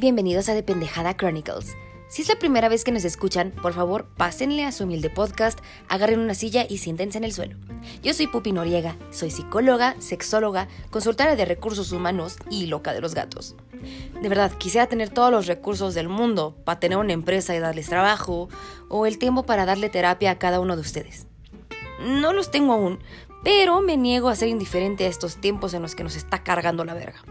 Bienvenidos a Dependejada Chronicles. Si es la primera vez que nos escuchan, por favor, pásenle a su humilde podcast, agarren una silla y siéntense en el suelo. Yo soy Pupi Noriega, soy psicóloga, sexóloga, consultora de recursos humanos y loca de los gatos. De verdad, quisiera tener todos los recursos del mundo para tener una empresa y darles trabajo, o el tiempo para darle terapia a cada uno de ustedes. No los tengo aún, pero me niego a ser indiferente a estos tiempos en los que nos está cargando la verga.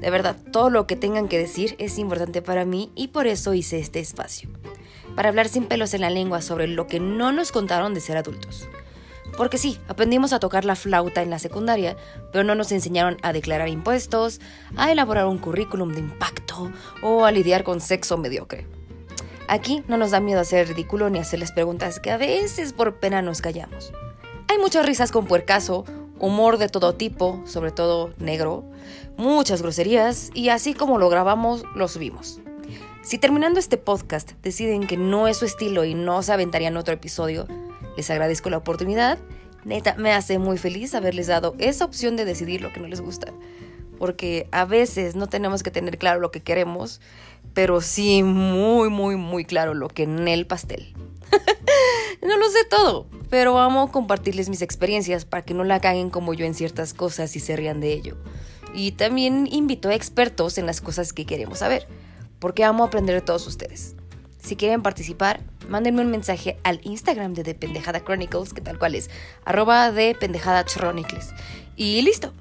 De verdad, todo lo que tengan que decir es importante para mí y por eso hice este espacio. Para hablar sin pelos en la lengua sobre lo que no nos contaron de ser adultos. Porque sí, aprendimos a tocar la flauta en la secundaria, pero no nos enseñaron a declarar impuestos, a elaborar un currículum de impacto o a lidiar con sexo mediocre. Aquí no nos da miedo hacer ridículo ni hacerles preguntas que a veces por pena nos callamos. Hay muchas risas con puercaso, humor de todo tipo, sobre todo negro, muchas groserías y así como lo grabamos, lo subimos. Si terminando este podcast deciden que no es su estilo y no se aventarían otro episodio, les agradezco la oportunidad. Neta, me hace muy feliz haberles dado esa opción de decidir lo que no les gusta. Porque a veces no tenemos que tener claro lo que queremos, pero sí muy, muy, muy claro lo que en el pastel. no lo sé todo, pero amo compartirles mis experiencias para que no la caguen como yo en ciertas cosas y se rían de ello. Y también invito a expertos en las cosas que queremos saber, porque amo aprender de todos ustedes. Si quieren participar, mándenme un mensaje al Instagram de The Pendejada Chronicles, que tal cual es, arroba de Pendejada Chronicles. Y listo,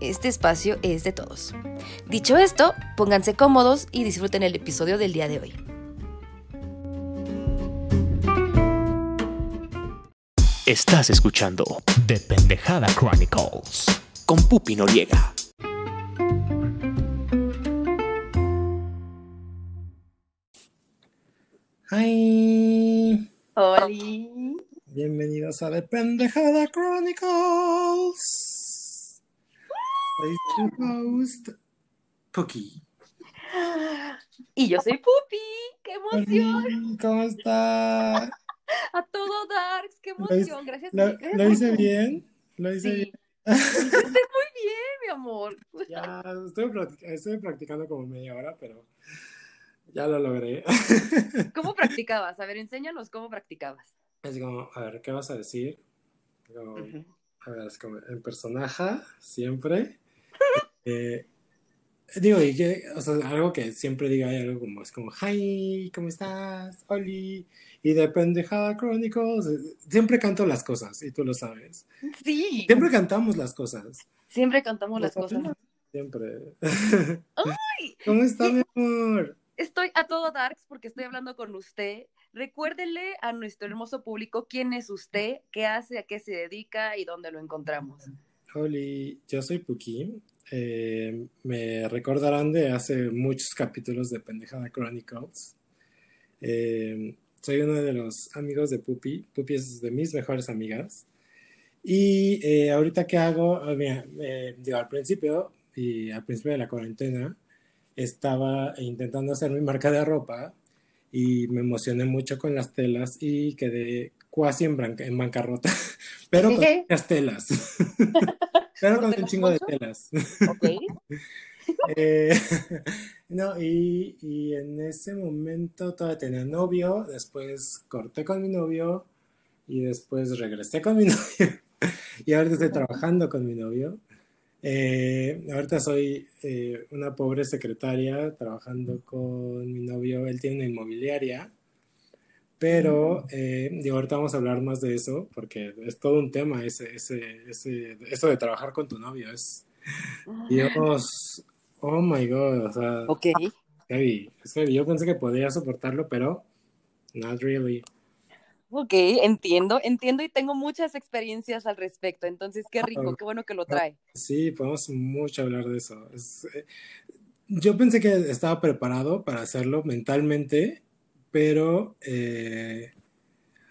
este espacio es de todos. Dicho esto, pónganse cómodos y disfruten el episodio del día de hoy. Estás escuchando The Pendejada Chronicles con Pupi Noriega. Hi. Oli. Bienvenidos a The Pendejada Chronicles. Soy tu host, Puki. Y yo soy Pupi. ¡Qué emoción! ¿Cómo está? A todo Darks, qué ¿Lo hice, emoción. Gracias. lo- gracias lo hice bien? ¿Lo hice Sí. bien? Hiciste muy bien, mi amor. Ya, estoy, practic- estoy practicando como media hora, pero ya lo logré. ¿Cómo practicabas? A ver, enséñanos cómo practicabas. Es como, a ver, ¿qué vas a decir? Como, A ver, es como en personaje, siempre. Eh, digo, y que, o sea, algo que siempre diga hay algo como, es como, hi, ¿cómo estás? Oli. Y de pendejada Chronicles, eh, siempre canto las cosas, y tú lo sabes. Sí. Siempre cantamos las cosas. Siempre cantamos las Los cosas. Siempre. ¡Ay! ¿Cómo está, mi amor? Estoy a todo Darks porque estoy hablando con usted. Recuérdele a nuestro hermoso público quién es usted, qué hace, a qué se dedica y dónde lo encontramos. Oli, yo soy Puki. Eh, me recordarán de hace muchos capítulos de Pendejada Chronicles. Eh, soy uno de los amigos de Pupi. Pupi es de mis mejores amigas. Y eh, ahorita que hago, Ah, mira, eh, digo, al principio, y al principio de la cuarentena, estaba intentando hacer mi marca de ropa y me emocioné mucho con las telas y quedé casi en, branca- en bancarrota, pero con ¿Qué? muchas telas. pero con ¿Por un chingo de telas. ¿Ok? Eh, no, y, y en ese momento todavía tenía novio, después corté con mi novio y después regresé con mi novio y ahorita estoy trabajando con mi novio. Eh, ahorita soy eh, una pobre secretaria trabajando con mi novio, él tiene una inmobiliaria, pero eh, digo, ahorita vamos a hablar más de eso porque es todo un tema ese, ese, ese, eso de trabajar con tu novio, es Dios, oh my god, o sea, Ok. heavy, es heavy. Yo pensé que podía soportarlo, pero not really. Ok, entiendo, entiendo y tengo muchas experiencias al respecto, entonces qué rico, qué bueno que lo trae. Sí, podemos mucho hablar de eso. Es, eh, yo pensé que estaba preparado para hacerlo mentalmente, pero eh,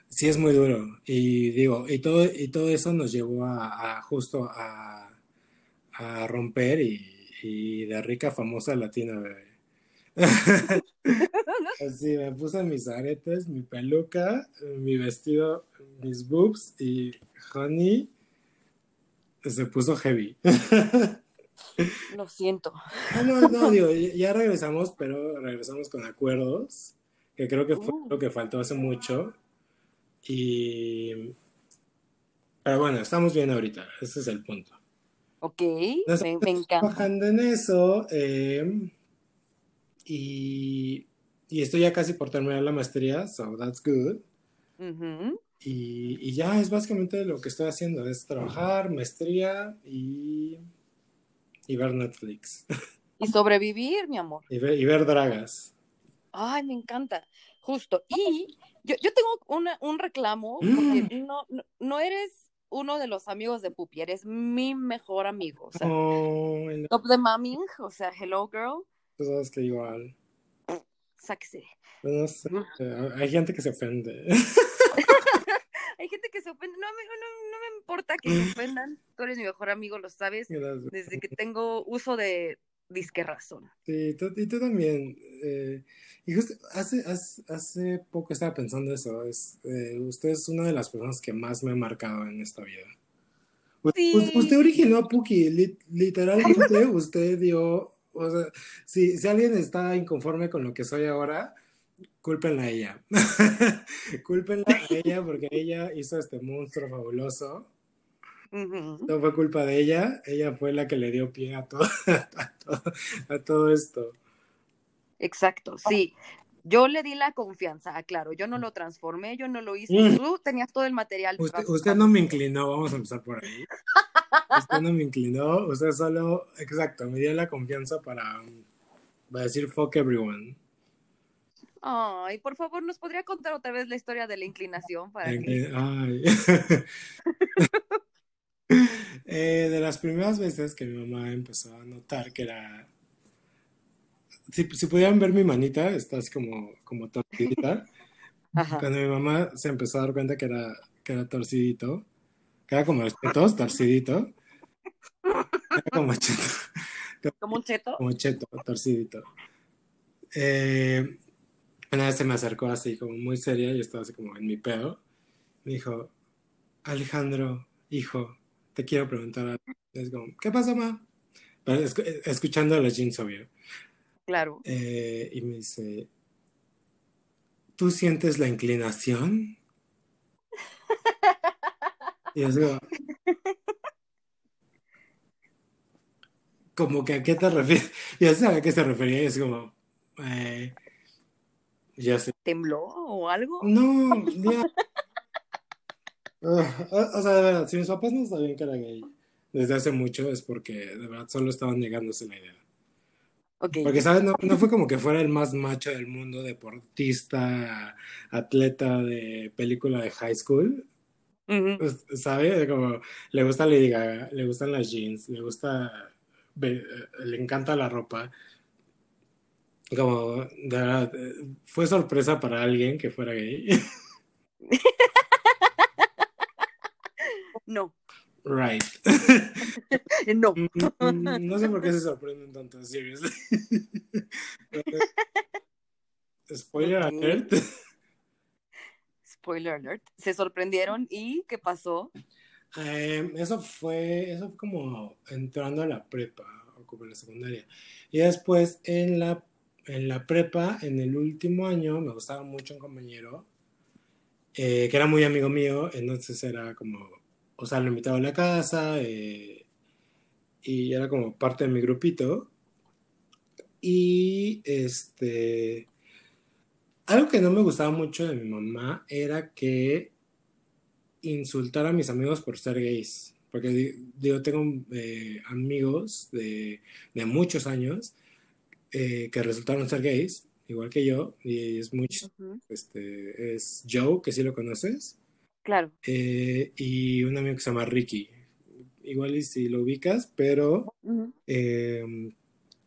sí es muy duro. Y digo, y todo, y todo eso nos llevó a, a justo a, a romper y, y de rica famosa latina, bebé. Así, me puse mis aretes, mi peluca, mi vestido, mis boobs y Honey se puso heavy. Lo siento. Ah, no, no, digo, ya regresamos, pero regresamos con acuerdos, que creo que fue Uh. lo que faltó hace mucho. Y... Pero bueno, estamos bien ahorita, ese es el punto. Ok, Nos me, me encanta. trabajando en eso eh, y, y estoy ya casi por terminar la maestría, so that's good. Y, y ya es básicamente lo que estoy haciendo, es trabajar, maestría y, y ver Netflix Y sobrevivir, mi amor. y ver, y ver dragas. Ay, me encanta. Justo. Y yo, yo tengo una, un reclamo, Mm. no, no, no eres uno de los amigos de Pupi, eres mi mejor amigo. O sea, Oh, top de mamming, o sea, hello girl, tú sabes que igual. sáquese. No sé, eh, hay gente que se ofende. Hay gente que se ofende, no me, no, no me importa que se ofendan, tú eres mi mejor amigo, lo sabes, Gracias. desde que tengo uso de disque razón. Sí, tú, y tú también. eh, y justo hace, hace, hace poco estaba pensando eso. Es, eh, usted es una de las personas que más me ha marcado en esta vida. Sí. u- Usted originó a Puki, li- literalmente usted dio, o sea, si, si alguien está inconforme con lo que soy ahora, cúlpenla a ella. cúlpenla a ella porque ella hizo este monstruo fabuloso. No fue culpa de ella, ella fue la que le dio pie a todo, a todo, a todo esto. Exacto, sí. Yo le di la confianza, claro, yo no lo transformé, yo no lo hice, Mm. tú tenías todo el material. Usted, usted no me inclinó, vamos a empezar por ahí. Usted no me inclinó, usted solo, exacto, me dio la confianza para, para decir fuck everyone. Ay, por favor, ¿nos podría contar otra vez la historia de la inclinación para Eh, que... eh, ay. Eh, de las primeras veces que mi mamá empezó a notar que era... Si, si pudieran ver mi manita, está así como, como torcidita. Cuando mi mamá se empezó a dar cuenta que era, que era torcidito, que era como los chetos, torcidito. Era como cheto, Como un cheto. como cheto, torcidito. Eh, una vez se me acercó así como muy seria, yo estaba así como en mi pedo. Me dijo, Alejandro, hijo, te quiero preguntar algo. Es como, ¿qué pasa, ma? Pero escu- escuchando a los jeans, obvio. Claro. Eh, y me dice, ¿tú sientes la inclinación? Y yo digo, como que a qué te refieres. Yo sabía a qué se refería y es como, eh, ya sé. ¿Tembló o algo? No, ya. Ah, o, o sea, de verdad, si mis papás no sabían que era gay desde hace mucho es porque de verdad solo estaban negándose la idea. Porque, ¿sabes? No, no fue como que fuera el más macho del mundo, deportista, atleta de película de high school. Ujú. Pues, ¿Sabe? Como le gusta Lady Gaga, le gustan las jeans, le gusta, eh, le encanta la ropa. Como, de verdad, eh, fue sorpresa para alguien que fuera gay. No, Right. no. Mm, No sé por qué se sorprenden tanto, seriously. Spoiler alert. Spoiler alert. Se sorprendieron y ¿qué pasó? Eh, eso fue, eso fue como entrando a la prepa o en la secundaria. Y después en la, en la prepa, en el último año, me gustaba mucho un compañero eh, que era muy amigo mío, entonces era como, o sea, lo invitaba a la casa eh, y era como parte de mi grupito. Y este, algo que no me gustaba mucho de mi mamá era que insultar a mis amigos por ser gays. Porque digo, tengo eh, amigos de, de muchos años eh, que resultaron ser gays, igual que yo, y es Ujú. este, es Joe, que sí lo conoces, Claro. eh, y un amigo que se llama Ricky. Igual y si lo ubicas, pero eh,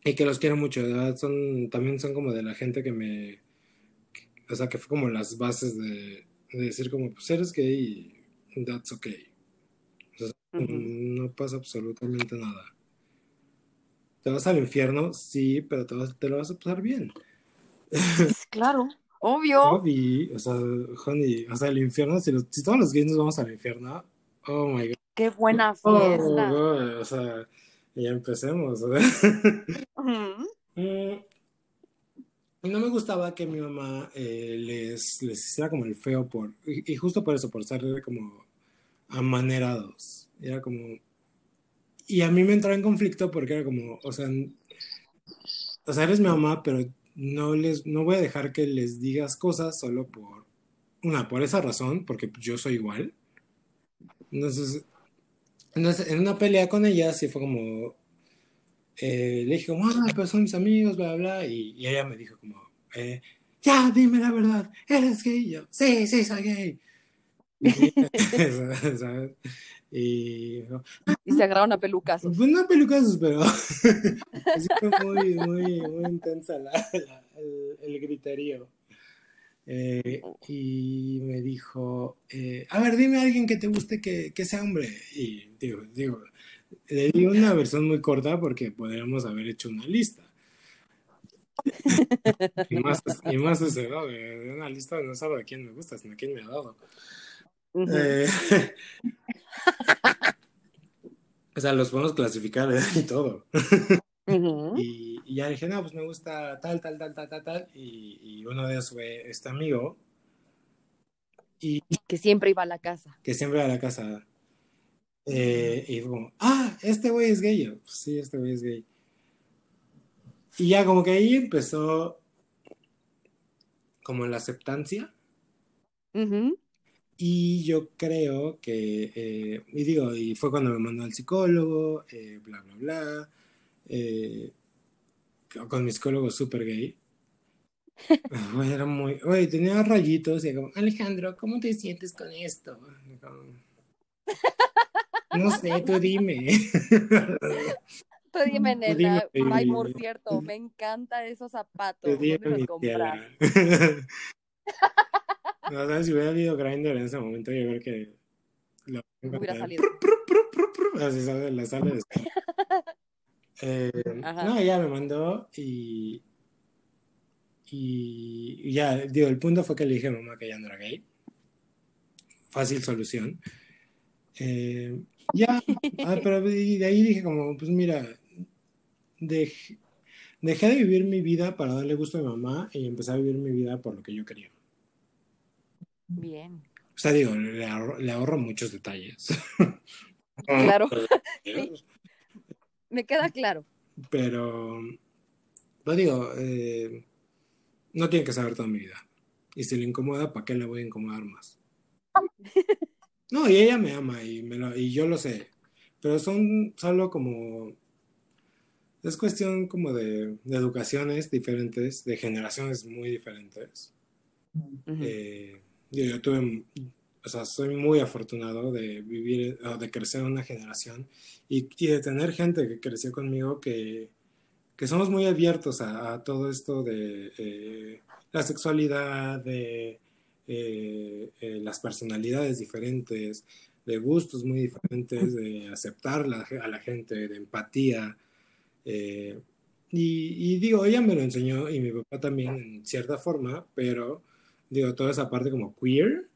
y que los quiero mucho, de verdad, son, también son como de la gente que me, o sea, que fue como las bases de, de decir como, pues eres gay y that's okay. O sea, Ujú. no pasa absolutamente nada. ¿Te vas al infierno? Sí, pero te, vas- te lo vas a pasar bien. Claro. Obvio. Obvi, o sea, honey, o sea, el infierno, si, los- si todos los gays nos vamos al infierno, oh my god. Qué buena Oh, fiesta. God, o sea, ya empecemos. Mm, Y no me gustaba que mi mamá eh, les, les hiciera como el feo por, y, justo por eso, por ser como amanerados. Era como, y a mí me entraba en conflicto porque era como, o sea, o sea, eres mi mamá, pero no les, no voy a dejar que les digas cosas solo por, una, por esa razón, porque yo soy igual. Entonces, entonces en una pelea con ella sí fue como, eh, le dije como, ah, pero son mis amigos, bla, bla, y, y ella me dijo como, eh, ya, dime la verdad, ¿eres gay? Yo, sí, sí, soy gay. Y, ¿sabes? Y dijo, Y se agarraron a pelucazos. pues no pelucas, pero así fue muy, muy, muy intensa la, la- el, el griterío. Eh, y me dijo, eh, a ver, dime a alguien que te guste que, que sea hombre. Y digo, digo, le di una versión muy corta porque podríamos haber hecho una lista. Y más, y más ese, ¿no? de, una lista no solo de quién me gusta, sino de quién me ha dado. Eh, o sea, los podemos clasificar ¿eh? y todo. Y, y ya dije, no, pues me gusta tal, tal, tal, tal, tal, tal. Y, y uno de ellos fue este amigo. Y Que siempre iba a la casa. que siempre va a la casa. Eh, y fue como, ah, este güey es gay. Yo, "Pues sí, este güey es gay. Y ya como que ahí empezó como la aceptancia. Y yo creo que, eh, y digo, y fue cuando me mandó al psicólogo, eh, bla, bla, bla. eh, con mi psicólogo súper gay. Era muy, güey, tenía rayitos y como, Alejandro, ¿cómo te sientes con esto? Como, no sé, tú dime. Tú dime, Tú nena. dime, Ay, por cierto, me encantan esos zapatos. Tú ¿Dónde dime, los mi compras? No, ¿sabes? si hubiera habido Grindr en ese momento, yo creo que lo Hubiera salido. Así sale la sala de Eh, no, ella me mandó y, y y ya, digo, el punto fue que le dije a mamá que ya no era gay. Fácil solución. Eh, ya, ah, pero de ahí dije como, pues mira, dej- dejé de vivir mi vida para darle gusto a mi mamá y empecé a vivir mi vida por lo que yo quería. Bien. O sea, digo, le ahorro, le ahorro muchos detalles. Claro. Sí. Me queda claro. Pero, pues digo, eh, no tiene que saber toda mi vida. Y si le incomoda, ¿para qué le voy a incomodar más? No, y ella me ama y, me lo- y yo lo sé. Pero son solo como... Es cuestión como de, de educaciones diferentes, de generaciones muy diferentes. Eh, digo, yo tuve, o sea, soy muy afortunado de vivir, o de crecer en una generación y, y de tener gente que creció conmigo que, que somos muy abiertos a, a todo esto de eh, la sexualidad, de eh, eh, las personalidades diferentes, de gustos muy diferentes, de aceptar la- a la gente, de empatía. eh, y, y digo, ella me lo enseñó y mi papá también en cierta forma, pero digo, toda esa parte como queer,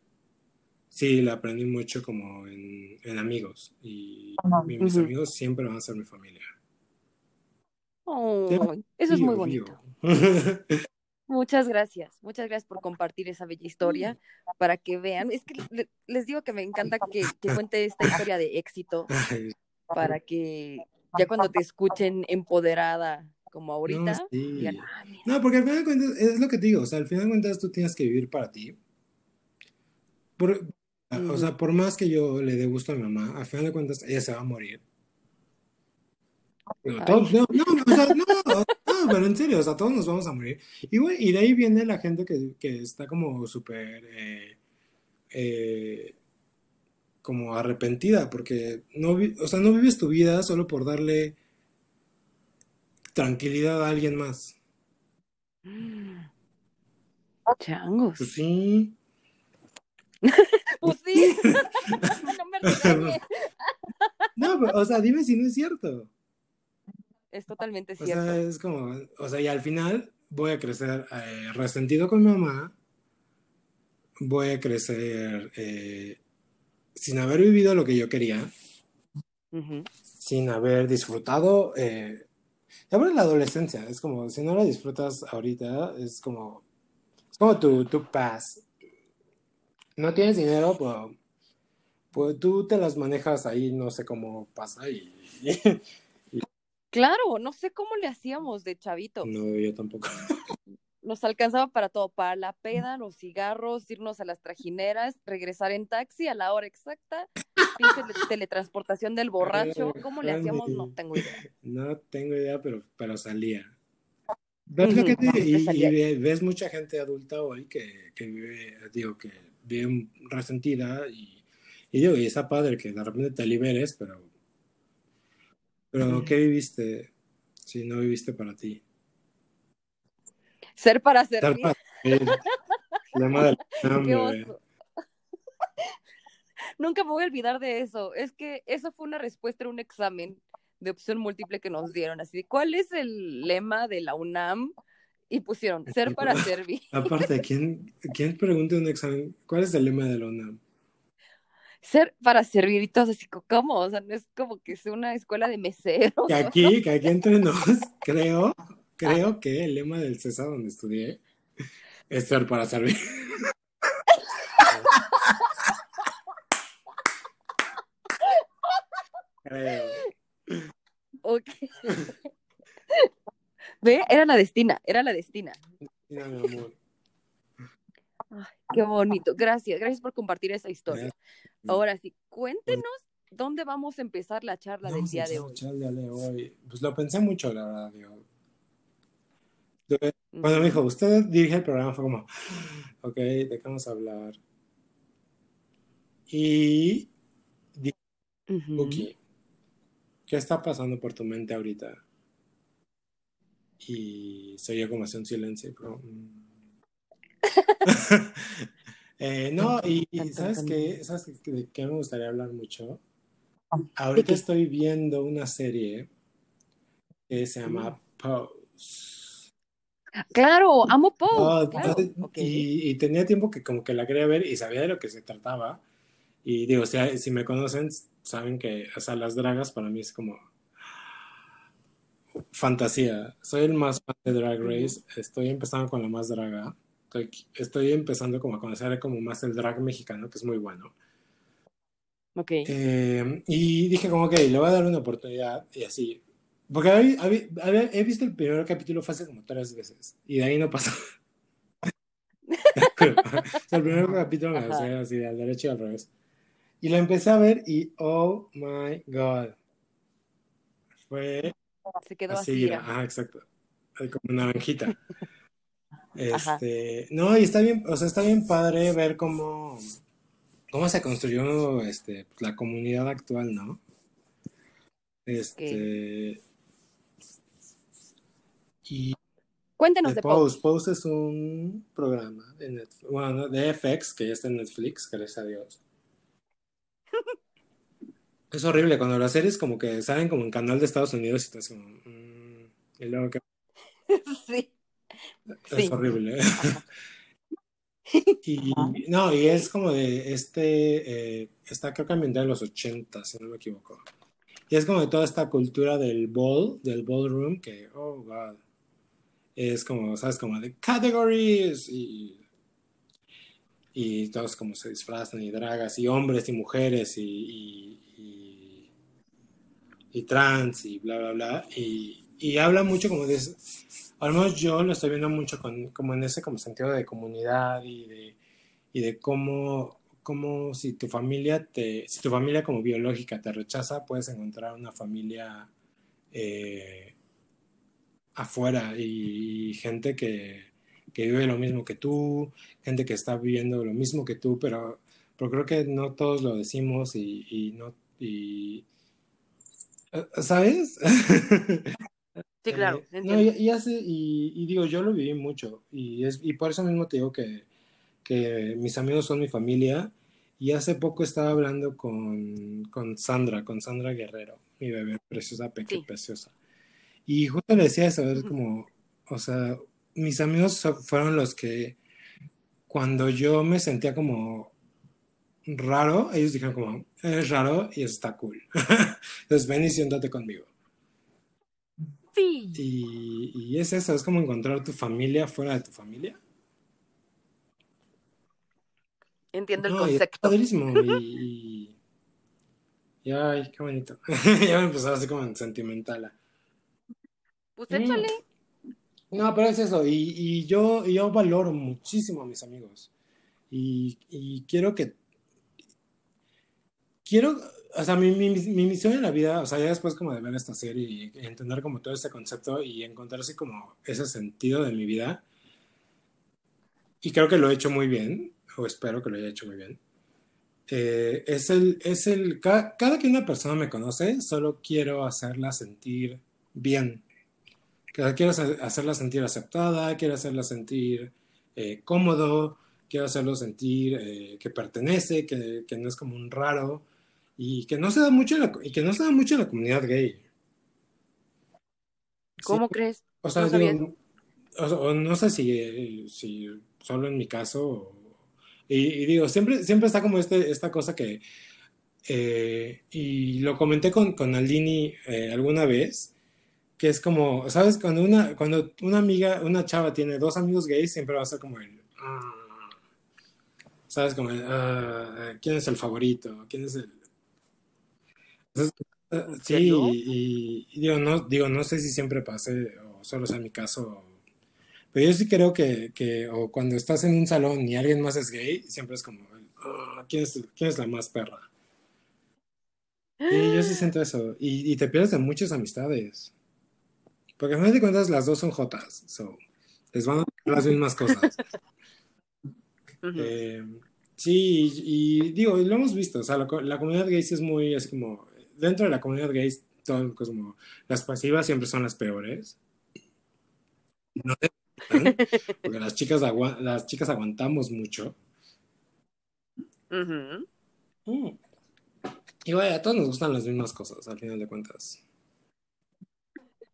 sí, la aprendí mucho como en, en amigos. Y mi- mis Ujú. amigos siempre van a ser mi familia. Oh, eso es muy bonito. Muchas gracias, muchas gracias por compartir esa bella historia para que vean. Es que le- les digo que me encanta que, que cuente esta historia de éxito para que ya cuando te escuchen empoderada como ahorita, no, sí. digan, ah. No, porque al final de cuentas, es lo que te digo, o sea, al final de cuentas tú tienes que vivir para ti. Por, O sea, por más que yo le dé gusto a mi mamá, al final de cuentas ella se va a morir. No, no, no, o sea, no, pero en serio, o sea, todos nos vamos a morir. Y, güey, y de ahí viene la gente que, que está como súper, eh, eh, como arrepentida, porque no, vi- o sea, no vives tu vida solo por darle tranquilidad a alguien más. Changos. Pues sí. Pues sí. no me. No, pero, o sea, dime si no es cierto. Es totalmente O cierto. sea, es como, o sea, y al final voy a crecer eh, resentido con mi mamá, voy a crecer eh, sin haber vivido lo que yo quería, sin haber disfrutado. Eh, por la adolescencia, es como, si no la disfrutas ahorita, es como, es como tu, tu paz. No tienes dinero, pues, pues tú te las manejas ahí, no sé cómo pasa y... Claro, no sé cómo le hacíamos de chavitos. no, yo tampoco. Nos alcanzaba para todo, para la peda, los cigarros, irnos a las trajineras, regresar en taxi a la hora exacta, pinche teletransportación del borracho. ¿Cómo le hacíamos? No tengo idea. No tengo idea, pero, pero salía. Pero Ujú, fíjate, y, y ve- ves mucha gente adulta hoy que, que vive, digo, que vive resentida y, y digo, y está padre que de repente te liberes, pero, pero. ¿qué viviste si no viviste para ti? Ser para servir. para hambre. oso. Nunca me voy a olvidar de eso. Es que eso fue una respuesta a un examen de opción múltiple que nos dieron. Así ¿cuál es el lema de la UNAM? Y pusieron, ser para servir. Aparte, ¿quién, ¿quién pregunta un examen? ¿Cuál es el lema de la UNAM? Ser para servir y todos así, ¿cómo? O sea, no es como que sea una escuela de meseros. Que aquí, que aquí entre nos, creo, creo que el lema del César donde estudié es ser para servir. Creo. Ok. Ve, era la destina, era la destina. Mira, mi amor. Qué bonito. Gracias, gracias por compartir esa historia. Ahora sí, cuéntenos dónde vamos a empezar la charla del Vamos día de hoy. de. Pues lo pensé mucho, la verdad. digo. Cuando me dijo, usted dirige el programa, fue como, ok, ¿de qué vamos a hablar? Y dije. Cookie, ¿qué está pasando por tu mente ahorita? Y se oía como hace un silencio. mm. Eh, no, y, y ¿sabes qué? ¿Sabes qué- de qué me gustaría hablar mucho? Ahorita qué? estoy viendo una serie que se llama Pose. Claro, amo Pose, Ah, claro. ah, y, y tenía tiempo que como que la quería ver y sabía de lo que se trataba. Y digo, si, si me conocen, saben que, o sea, las dragas para mí es como fantasía. Soy el más fan de Drag Race. Estoy empezando con la más draga. Estoy, estoy empezando como a conocer como más el drag mexicano, que es muy bueno. Ok. Eh, y dije como, ok, le voy a dar una oportunidad y así. Porque he visto el primer capítulo hace como tres veces y de ahí no pasó. O sea, el primer capítulo me lo Ajá. sé así de al derecho y al revés. Y lo empecé a ver y oh my god. Fue Se quedó así, así. ajá, exacto. Como una Ajá. Este, no, y está bien, o sea, está bien padre ver cómo, cómo se construyó este, la comunidad actual, ¿no? Este, y Cuéntenos de de Pose. Pose, Pose es un programa de Netflix, bueno, de FX, que ya está en Netflix, gracias a Dios. Es horrible cuando las series como que salen como en canal de Estados Unidos y estás como, mm, y luego que sí. Es horrible. y no, y es como de este, eh, está creo que ambientada en los 80, si no me equivoco. Y es como de toda esta cultura del ball, del ballroom, que, oh, God. Es como, ¿sabes? Como de categories y, y todos como se disfrazan y dragas y hombres y mujeres y, y, y, y trans y bla, bla, bla. Y, y habla mucho como de. Al menos yo lo estoy viendo mucho con, como en ese como sentido de comunidad y de, y de cómo, cómo si tu familia te, si tu familia como biológica te rechaza, puedes encontrar una familia eh, afuera y, gente que, que vive lo mismo que tú, gente que está viviendo lo mismo que tú, pero, pero creo que no todos lo decimos y no y ¿sabes? Sí, claro. Eh, no, entiendo. y, y hace, y, y digo, yo lo viví mucho y, es, y por eso mismo te digo que, que mis amigos son mi familia y hace poco estaba hablando con, con Sandra, con Sandra Guerrero, mi bebé preciosa, peque, Sí. preciosa. Y justo le decía eso, es como, o sea, mis amigos fueron los que cuando yo me sentía como raro, ellos dijeron como, es raro y está cool. Entonces ven y siéntate conmigo. Sí. Y, y es eso, es como encontrar tu familia fuera de tu familia. Entiendo el No, y es concepto. padrísimo. Y, y- y ay, qué bonito. ya me empezó así como en sentimental. Pues Mm. échale. No, pero es eso. Y, y yo, y yo valoro muchísimo a mis amigos. Y, y quiero que. Quiero. O sea, mi, mi, mi misión en la vida, o sea, ya después como de ver esta serie y entender como todo este concepto y encontrar así como ese sentido de mi vida. Y creo que lo he hecho muy bien, o espero que lo haya hecho muy bien. eh, es el, es el, ca- cada, que una persona me conoce, solo quiero hacerla sentir bien. Quiero hacer- hacerla sentir aceptada, quiero hacerla sentir eh, cómodo, quiero hacerlo sentir eh, que pertenece, que, que no es como un raro y que no se da mucho en la, y que no se da mucho en la comunidad gay. ¿Cómo crees? O sea, No digo, o, o no sé si, si solo en mi caso. o- y, y digo, siempre, siempre está como este, esta cosa que. eh, y lo comenté con, con Aldini eh, alguna vez, que es como, ¿sabes? Cuando una, cuando una amiga, una chava tiene dos amigos gays, siempre va a ser como el. "Ah", ¿sabes? Como el, "Ah, ¿quién es el favorito? ¿Quién es el.? Entonces, eh, ¿En sí, y, y digo, no, digo, no sé si siempre pase o solo sea mi caso. Pero yo sí creo que, que o cuando estás en un salón y alguien más es gay, siempre es como, "Ah, ¿quién es, quién es la más perra? Sí, yo sí siento eso. Y, y te pierdes de muchas amistades. Porque al final de cuentas las dos son jotas. So, les van a dar las mismas cosas. Eh, sí, y, y digo, y lo hemos visto. O sea, la, la comunidad gay sí es muy, es como, dentro de la comunidad gay, todo, como, las pasivas siempre son las peores. No te porque las chicas, las chicas aguantamos mucho. Mm. Y vaya, a todos nos gustan las mismas cosas, al final de cuentas.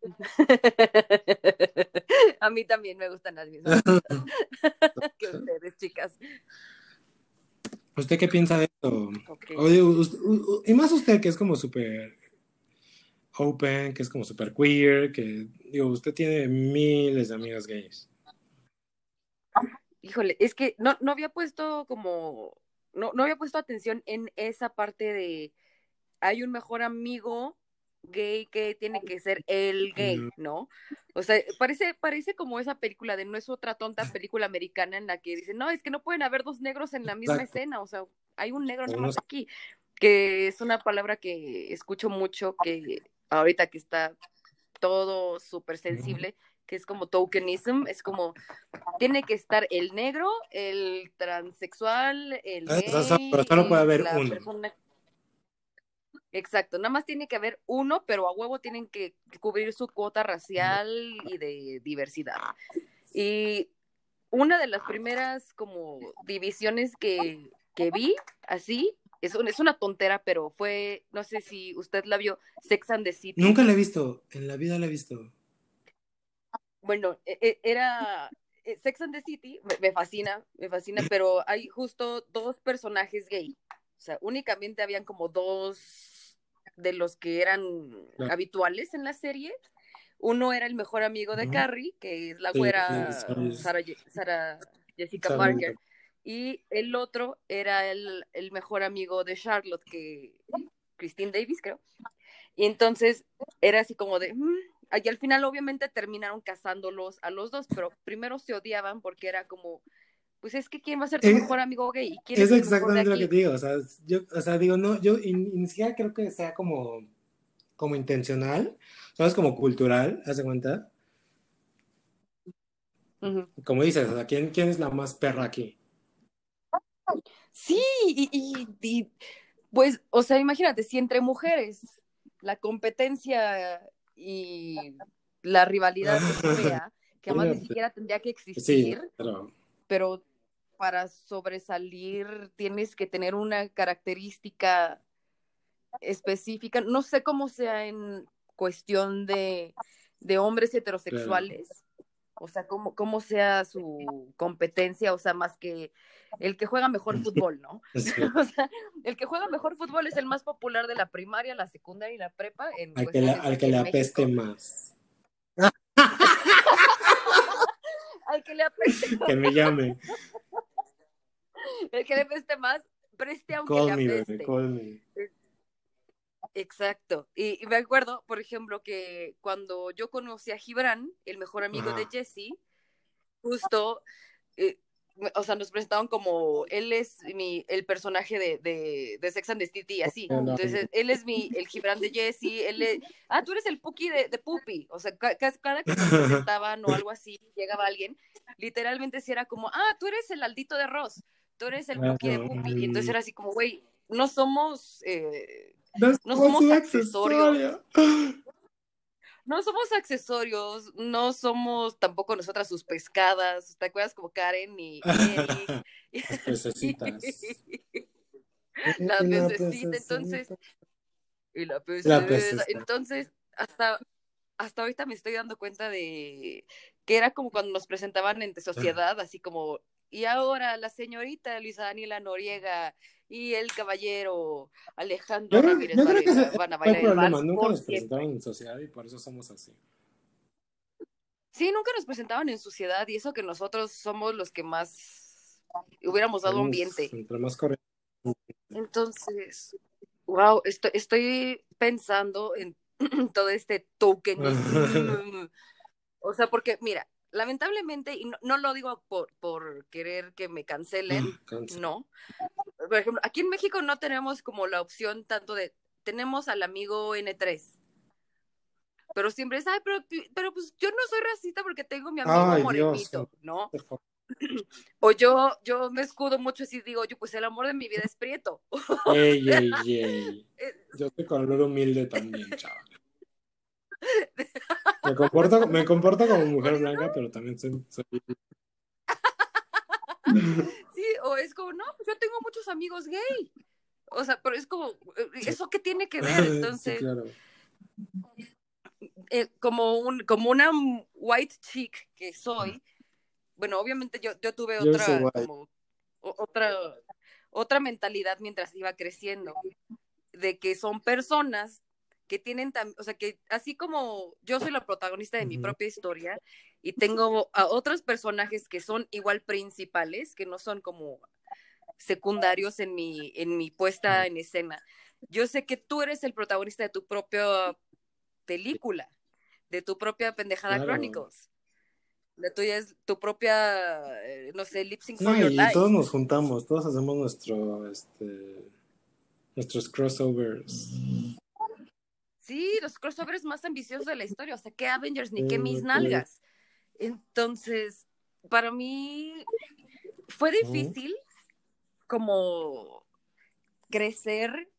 A mí también me gustan las mismas que ustedes, chicas. ¿Usted qué piensa de esto? Y más usted que es como súper open, que es como súper queer, que digo, usted tiene miles de amigas gays. Híjole, es que no, no había puesto como, no, no había puesto atención en esa parte de hay un mejor amigo gay que tiene que ser el gay. ¿no? O sea, parece, parece como esa película de no es otra tonta película americana en la que dicen, no, es que no pueden haber dos negros en la misma Exacto. escena, o sea, hay un negro O nada no más sé. aquí, que es una palabra que escucho mucho, que ahorita que está todo súper sensible, que es como tokenism, es como, tiene que estar el negro, el transexual, el Ah, gay, sea, pero solo puede haber uno. persona- Exacto, nada más tiene que haber uno, pero a huevo tienen que cubrir su cuota racial y de diversidad. Y una de las primeras como divisiones que, que vi así, es, un- es una tontera, pero fue, no sé si usted la vio, Sex and the City. Nunca la he visto, en la vida la he visto. Bueno, e- e- era eh, Sex and the City, me fascina, me fascina, pero hay justo dos personajes gay. O sea, únicamente habían como dos de los que eran Claro. habituales en la serie. Uno era el mejor amigo de. Carrie, que es la güera sí, sí. Sarah, Ye- Sarah Jessica Parker. Y el otro era el, el mejor amigo de Charlotte, que Christine Davis, creo. Y entonces era así como de, "Mm", y al final obviamente terminaron casándolos a los dos, pero primero se odiaban porque era como, pues es que quién va a ser tu Es- mejor amigo gay, ¿Y quién Es exactamente lo que digo, o sea, yo, o sea, digo, no, yo ni siquiera creo que sea como, como intencional, ¿sabes? Como cultural, ¿haz de cuenta? Como dices, o sea, ¿quién, quién es la más perra aquí? Sí, y, y- y, pues, o sea, imagínate, si entre mujeres la competencia y la rivalidad es fea, que además ni siquiera tendría que Sí, existir, pero pero para sobresalir tienes que tener una característica específica. No sé cómo sea en cuestión de, de hombres heterosexuales, o sea, cómo, cómo sea su competencia, o sea, más que el que juega mejor fútbol, ¿no? o sea, el que juega mejor fútbol es el más popular de la primaria, la secundaria y la prepa. En al que, al que le apeste más. al que le apeste más. Que me llame. el que le apeste más, preste aunque le apeste. call me. Exacto. Y, me acuerdo, por ejemplo, que cuando yo conocí a Gibran, el mejor amigo de Jesse, justo, eh, o sea, nos presentaron como él es mi, el personaje de, de, Sex and the City, así. Entonces, él es mi, el Gibran de Jesse, él es, ah, tú eres el Puki de, de Pupi. O sea, cada que nos presentaban o algo así, llegaba alguien, literalmente si era como, ah, tú eres el Aldito de Ross, tú eres el Puki de Pupi. Y entonces era así como, güey, no somos... Eh, no, somos accesorios. No somos accesorios, no somos tampoco nosotras sus pescadas. ¿Te acuerdas como Karen y Eric? Necesitas. la pececita, entonces. Y la pececita. Entonces, hasta, hasta ahorita me estoy dando cuenta de que era como cuando nos presentaban en sociedad, así como, y ahora la señorita Luisa Daniela Noriega y el caballero Alejandro Ramírez van a bailar el vals Nunca nos presentaban en sociedad y por eso somos así. Sí, nunca nos presentaban en sociedad y eso que nosotros somos los que más hubiéramos dado ambiente. Entre más correcto. Entonces, wow, estoy, estoy pensando en todo este token. o sea, porque mira, lamentablemente, y no, lo digo por, por, querer que me cancelen, no. Por ejemplo, aquí en México no tenemos como la opción tanto de, tenemos al amigo N3. Pero siempre es, ay, pero, pero pues yo no soy racista porque tengo mi amigo morenito, ¿no? O yo, yo me escudo mucho y digo, yo pues el amor de mi vida es prieto. Ey, ey, ey. Yo soy color humilde también, chaval. Me comporto, me comporto como mujer blanca, pero también soy, Sí, o es como, no, pues yo tengo muchos amigos gay. O sea, pero es como, eh, ¿eso qué tiene que ver? Entonces, eh, como, un, como una white chick que soy, bueno, obviamente yo, yo tuve otra, como, otra, otra mentalidad mientras iba creciendo, de que son personas que tienen, o sea, que así como yo soy la protagonista de mi propia historia y tengo a otros personajes que son igual principales, que no son como secundarios en mi, en mi puesta en escena. Yo sé que tú eres el protagonista de tu propia película, de tu propia pendejada Chronicles. La tuya es tu propia, eh, no sé, lip sync for your y todos nos juntamos, todos hacemos nuestro, este, nuestros crossovers. Sí, los crossovers más ambiciosos de la historia, o sea, que Avengers ni que mis nalgas. Entonces, para mí fue difícil como crecer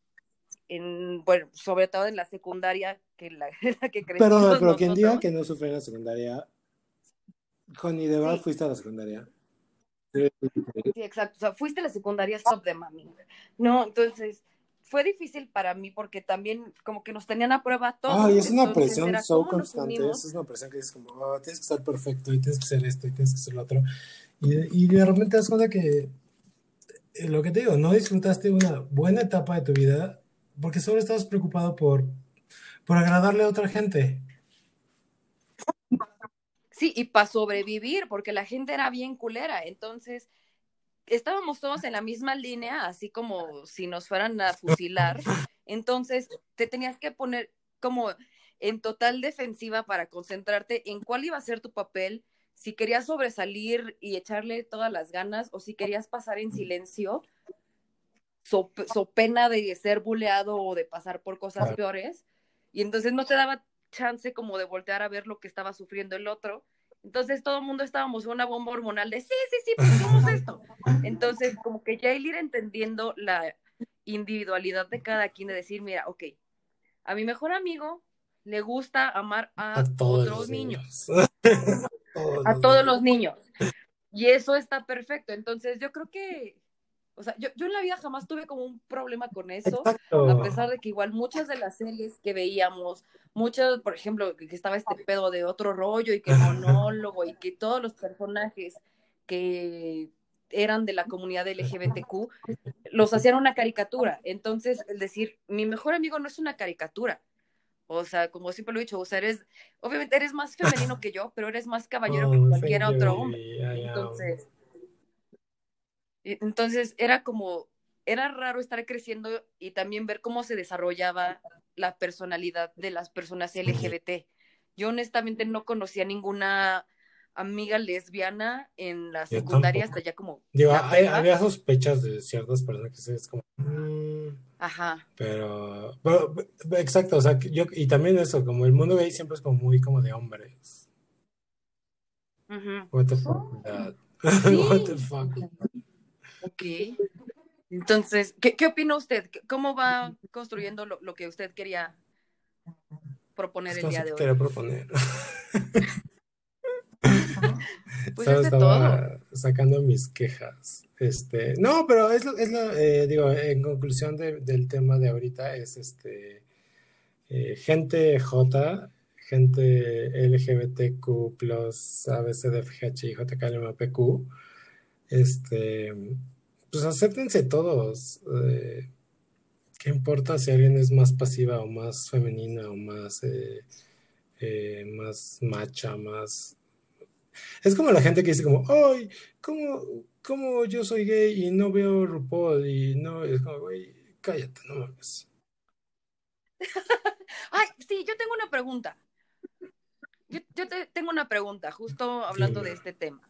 en, bueno, sobre todo en la secundaria, que la, que crecí. Pero, pero quien diga que no sufre en la secundaria, Connie, ¿de verdad fuiste a la secundaria? Sí, exacto. O sea, fuiste a la secundaria stop de mami. No, entonces, fue difícil para mí porque también como que nos tenían a prueba todos. Ay, es una presión so constante, es una presión que es como, oh, tienes que estar perfecto y tienes que ser esto y tienes que ser lo otro. Y, y de repente te das cuenta que eh, lo que te digo, no disfrutaste una buena etapa de tu vida porque solo estabas preocupado por, por agradarle a otra gente. Sí, y para sobrevivir, porque la gente era bien culera. Entonces, estábamos todos en la misma línea, así como si nos fueran a fusilar. Entonces, te tenías que poner como en total defensiva para concentrarte en cuál iba a ser tu papel, si querías sobresalir y echarle todas las ganas o si querías pasar en silencio, so, pena de ser buleado o de pasar por cosas peores. Y entonces no te daba chance como de voltear a ver lo que estaba sufriendo el otro entonces todo el mundo estábamos en una bomba hormonal de sí, sí, sí, pues somos esto. Entonces, como que ya el ir entendiendo la individualidad de cada quien, de decir, mira, ok, a mi mejor amigo le gusta amar a, otros niños. a todos los niños. Y eso está perfecto. Entonces, yo creo que, O sea, yo, yo en la vida jamás tuve como un problema con eso, Exacto. a pesar de que igual muchas de las series que veíamos, muchas, por ejemplo, que, estaba este pedo de otro rollo y que monólogo y que todos los personajes que eran de la comunidad LGBTQ, los hacían una caricatura. Entonces, el decir, mi mejor amigo no es una caricatura. O sea, como siempre lo he dicho, o sea, eres, obviamente eres más femenino que yo, pero eres más caballero que Oh, cualquier otro hombre. Entonces, entonces era como, era raro estar creciendo y también ver cómo se desarrollaba la personalidad de las personas LGBT. Yo honestamente no conocía ninguna amiga lesbiana en la secundaria hasta ya como Digo, hay- había sospechas de ciertas personas que sí es como, mm, Ajá. pero, pero, exacto, o sea, yo, y también eso, como el mundo gay siempre es como muy como de hombres. ujú. What the fuck? Sí. What the fuck? Ok. Entonces, ¿qué, qué opina usted? ¿Cómo va construyendo lo, lo que usted quería proponer el Es día de hoy? quería proponer. Pues Solo es de estaba sacando mis quejas. Este, no, pero es lo, es lo, eh, digo, en conclusión de- del tema de ahorita es este eh, gente J, gente LGBTQ plus ABCDFGH JKLMPQ, este, pues acéptense todos. eh, ¿qué importa si alguien es más pasiva o más femenina o más, eh, eh, más macha, más es como la gente que dice como, ay, ¿cómo, cómo yo soy gay y no veo RuPaul? Y no, es como, güey, cállate, no mames. Ay, sí, yo tengo una pregunta. Yo, yo te- tengo una pregunta, justo hablando de este tema.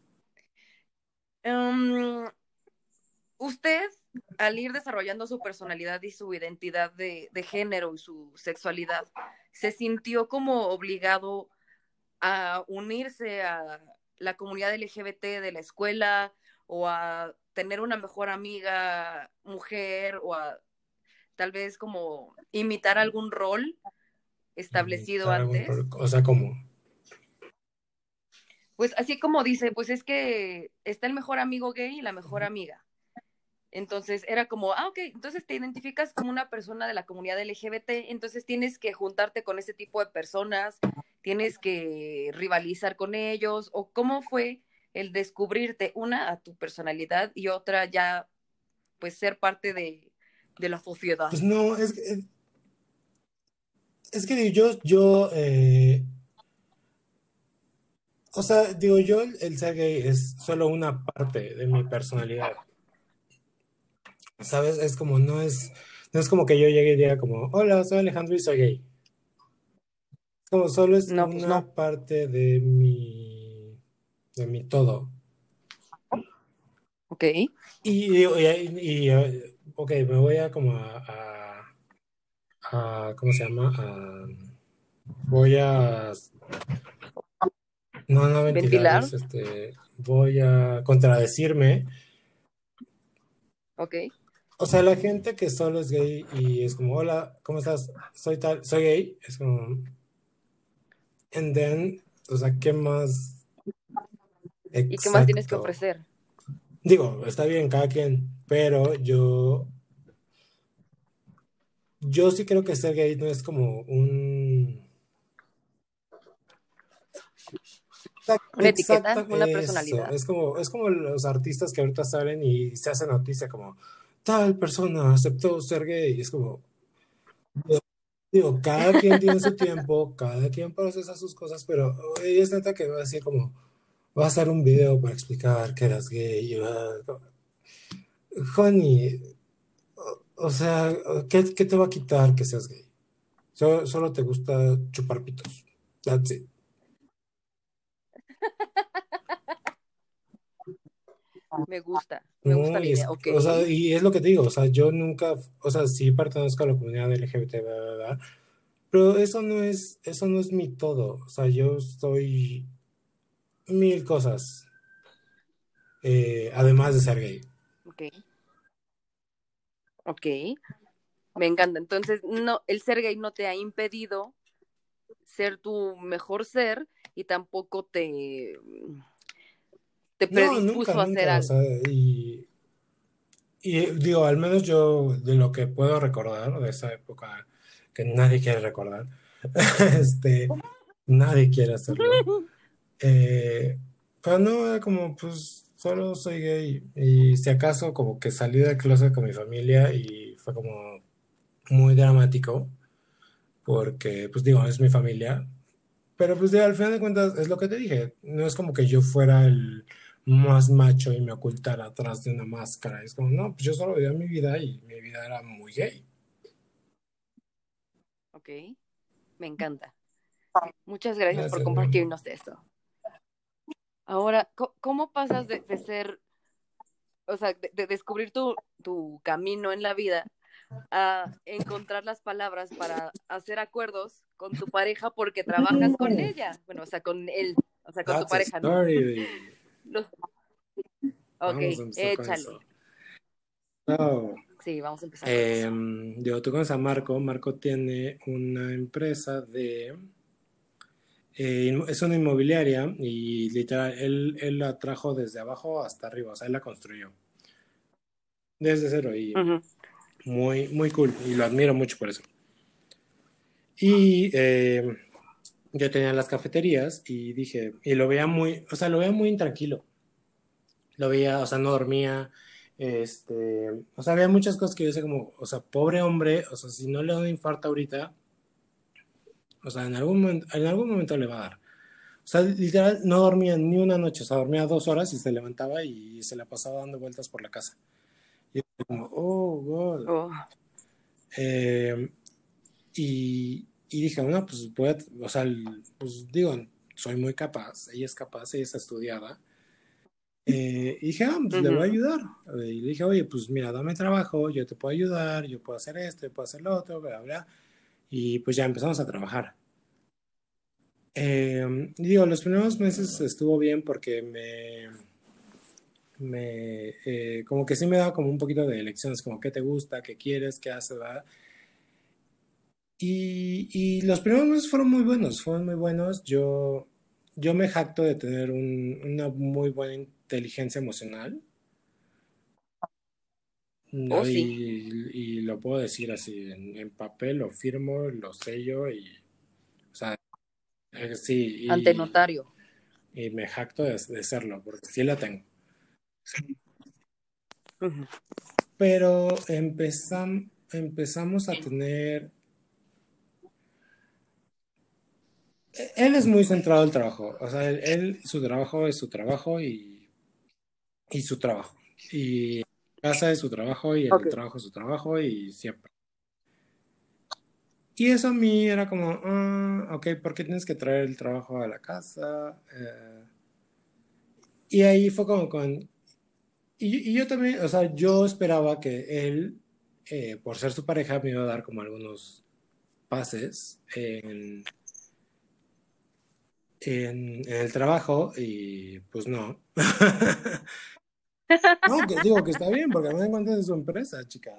Em, usted, al ir desarrollando su personalidad y su identidad de, de género y su sexualidad, ¿se sintió como obligado a unirse a la comunidad LGBT de la escuela o a tener una mejor amiga mujer o a tal vez como imitar algún rol establecido Imitar antes? O sea, ¿cómo? Pues así como dice, pues es que está el mejor amigo gay y la mejor amiga. Entonces era como, ah, ok, entonces te identificas como una persona de la comunidad LGBT, entonces tienes que juntarte con ese tipo de personas, tienes que rivalizar con ellos, o cómo fue el descubrirte una a tu personalidad y otra ya, pues ser parte de, de la sociedad. Pues no, es que, es, es que yo, yo, eh, o sea, digo, yo el, ser gay es solo una parte de mi personalidad. ¿Sabes? Es como, no es, no es como que yo llegue y diga como, hola, soy Alejandro y soy gay. Como solo es No, pues una no. parte de mi, de mi todo. Ok. Y, y, y- y, ok, me voy a como a, a- a- ¿cómo se llama? A- voy a, no, no ventilar, ¿Ventilar? es, este, voy a contradecirme. Ok. O sea, la gente que solo es gay y es como, hola, ¿cómo estás? Soy tal, soy gay, es como, and then, o sea, ¿qué más? ¿Y qué más tienes que ofrecer? Digo, está bien, cada quien, pero yo, yo sí creo que ser gay no es como un... Una etiqueta, Exacta- una eso, personalidad. Es como, es como los artistas que ahorita salen y se hacen noticia como, tal persona aceptó ser gay, y es como, digo, cada quien tiene su tiempo, cada quien procesa sus cosas, pero ella es neta que va a decir como, va a hacer un video para explicar que eras gay, y va- Honey, o, o sea, ¿qué, qué te va a quitar que seas gay? Solo te gusta chupar pitos. That's it. Me gusta, me No, gusta la es, idea. O sea, y es lo que te digo, o sea, yo nunca, o sea, sí pertenezco a la comunidad LGBT, pero eso no es, eso no es mi todo, o sea, yo soy mil cosas, eh, además de ser gay. Ok. Ok. Me encanta. Entonces, no, el ser gay no te ha impedido ser tu mejor ser y tampoco te, te No, predispuso nunca, a hacer nunca, o algo. sea, y, y digo, al menos yo de lo que puedo recordar de esa época que nadie quiere recordar, este, nadie quiere hacerlo. Eh, pero no, era como, pues, solo soy gay. Y si acaso, como que salí del closet con mi familia y fue como muy dramático, porque, pues, digo, es mi familia. Pero, pues, al final de cuentas, es lo que te dije. No es como que yo fuera el más macho y me ocultara atrás de una máscara. Es como, no, pues yo solo vivía mi vida y mi vida era muy gay. Ok, me encanta. Muchas gracias, Gracias, por compartirnos esto. Ahora, ¿cómo pasas de, de ser, o sea, de, de descubrir tu, tu camino en la vida a encontrar las palabras para hacer acuerdos con tu pareja porque trabajas con ella? Bueno, o sea, con él, o sea, con tu That's pareja, ¿no? Los- Ok, échale. So, Sí, vamos a empezar con eso. Em, digo, tú conoces a Marco. Marco tiene una empresa de... eh, es una inmobiliaria y literal, él, él la trajo desde abajo hasta arriba, o sea, él la construyó desde cero y. muy, muy cool y lo admiro mucho por eso. Y eh, yo tenía las cafeterías y dije, y lo veía muy, o sea, lo veía muy intranquilo. Lo veía, o sea, no dormía, este, o sea, había muchas cosas que yo decía como, o sea, pobre hombre, o sea, si no le da un infarto ahorita, o sea, en algún momento, en algún momento le va a dar. O sea, literal, no dormía ni una noche, o sea, dormía dos horas y se levantaba y se la pasaba dando vueltas por la casa. Y como, oh, God. Oh, Eh, y, y dije, no, pues voy a, o sea, pues digo, soy muy capaz, ella es capaz, ella está estudiada. Eh, y dije, ah, pues le voy a ayudar. Y le dije, oye, pues mira, dame trabajo, yo te puedo ayudar, yo puedo hacer esto, yo puedo hacer lo otro, bla, bla. Y pues ya empezamos a trabajar. Eh, digo, los primeros meses estuvo bien porque me, me eh, como que sí me daba como un poquito de lecciones, como qué te gusta, qué quieres, qué haces, ¿verdad? Y, y los primeros meses fueron muy buenos, fueron muy buenos. Yo, yo me jacto de tener un- una muy buena inteligencia emocional, ¿no? oh, sí, Y, y lo puedo decir así, en, en papel lo firmo, lo sello y, o sea, eh, sí, ante y, notario. y me jacto de, de serlo, porque sí la tengo. Pero empezam- empezamos a tener... Él es muy centrado al trabajo, o sea, él, él- su trabajo es su trabajo y, y su trabajo. Y casa es su trabajo y el trabajo es su trabajo y siempre. Y eso a mí era como, ah, ok, ¿por qué tienes que traer el trabajo a la casa? Eh, y ahí fue como con... Y, yo también, o sea, yo esperaba que él, eh, por ser su pareja, me iba a dar como algunos pases en, en, el trabajo y pues no. No, que digo que está bien, porque a mí me cuentas de su empresa, chica.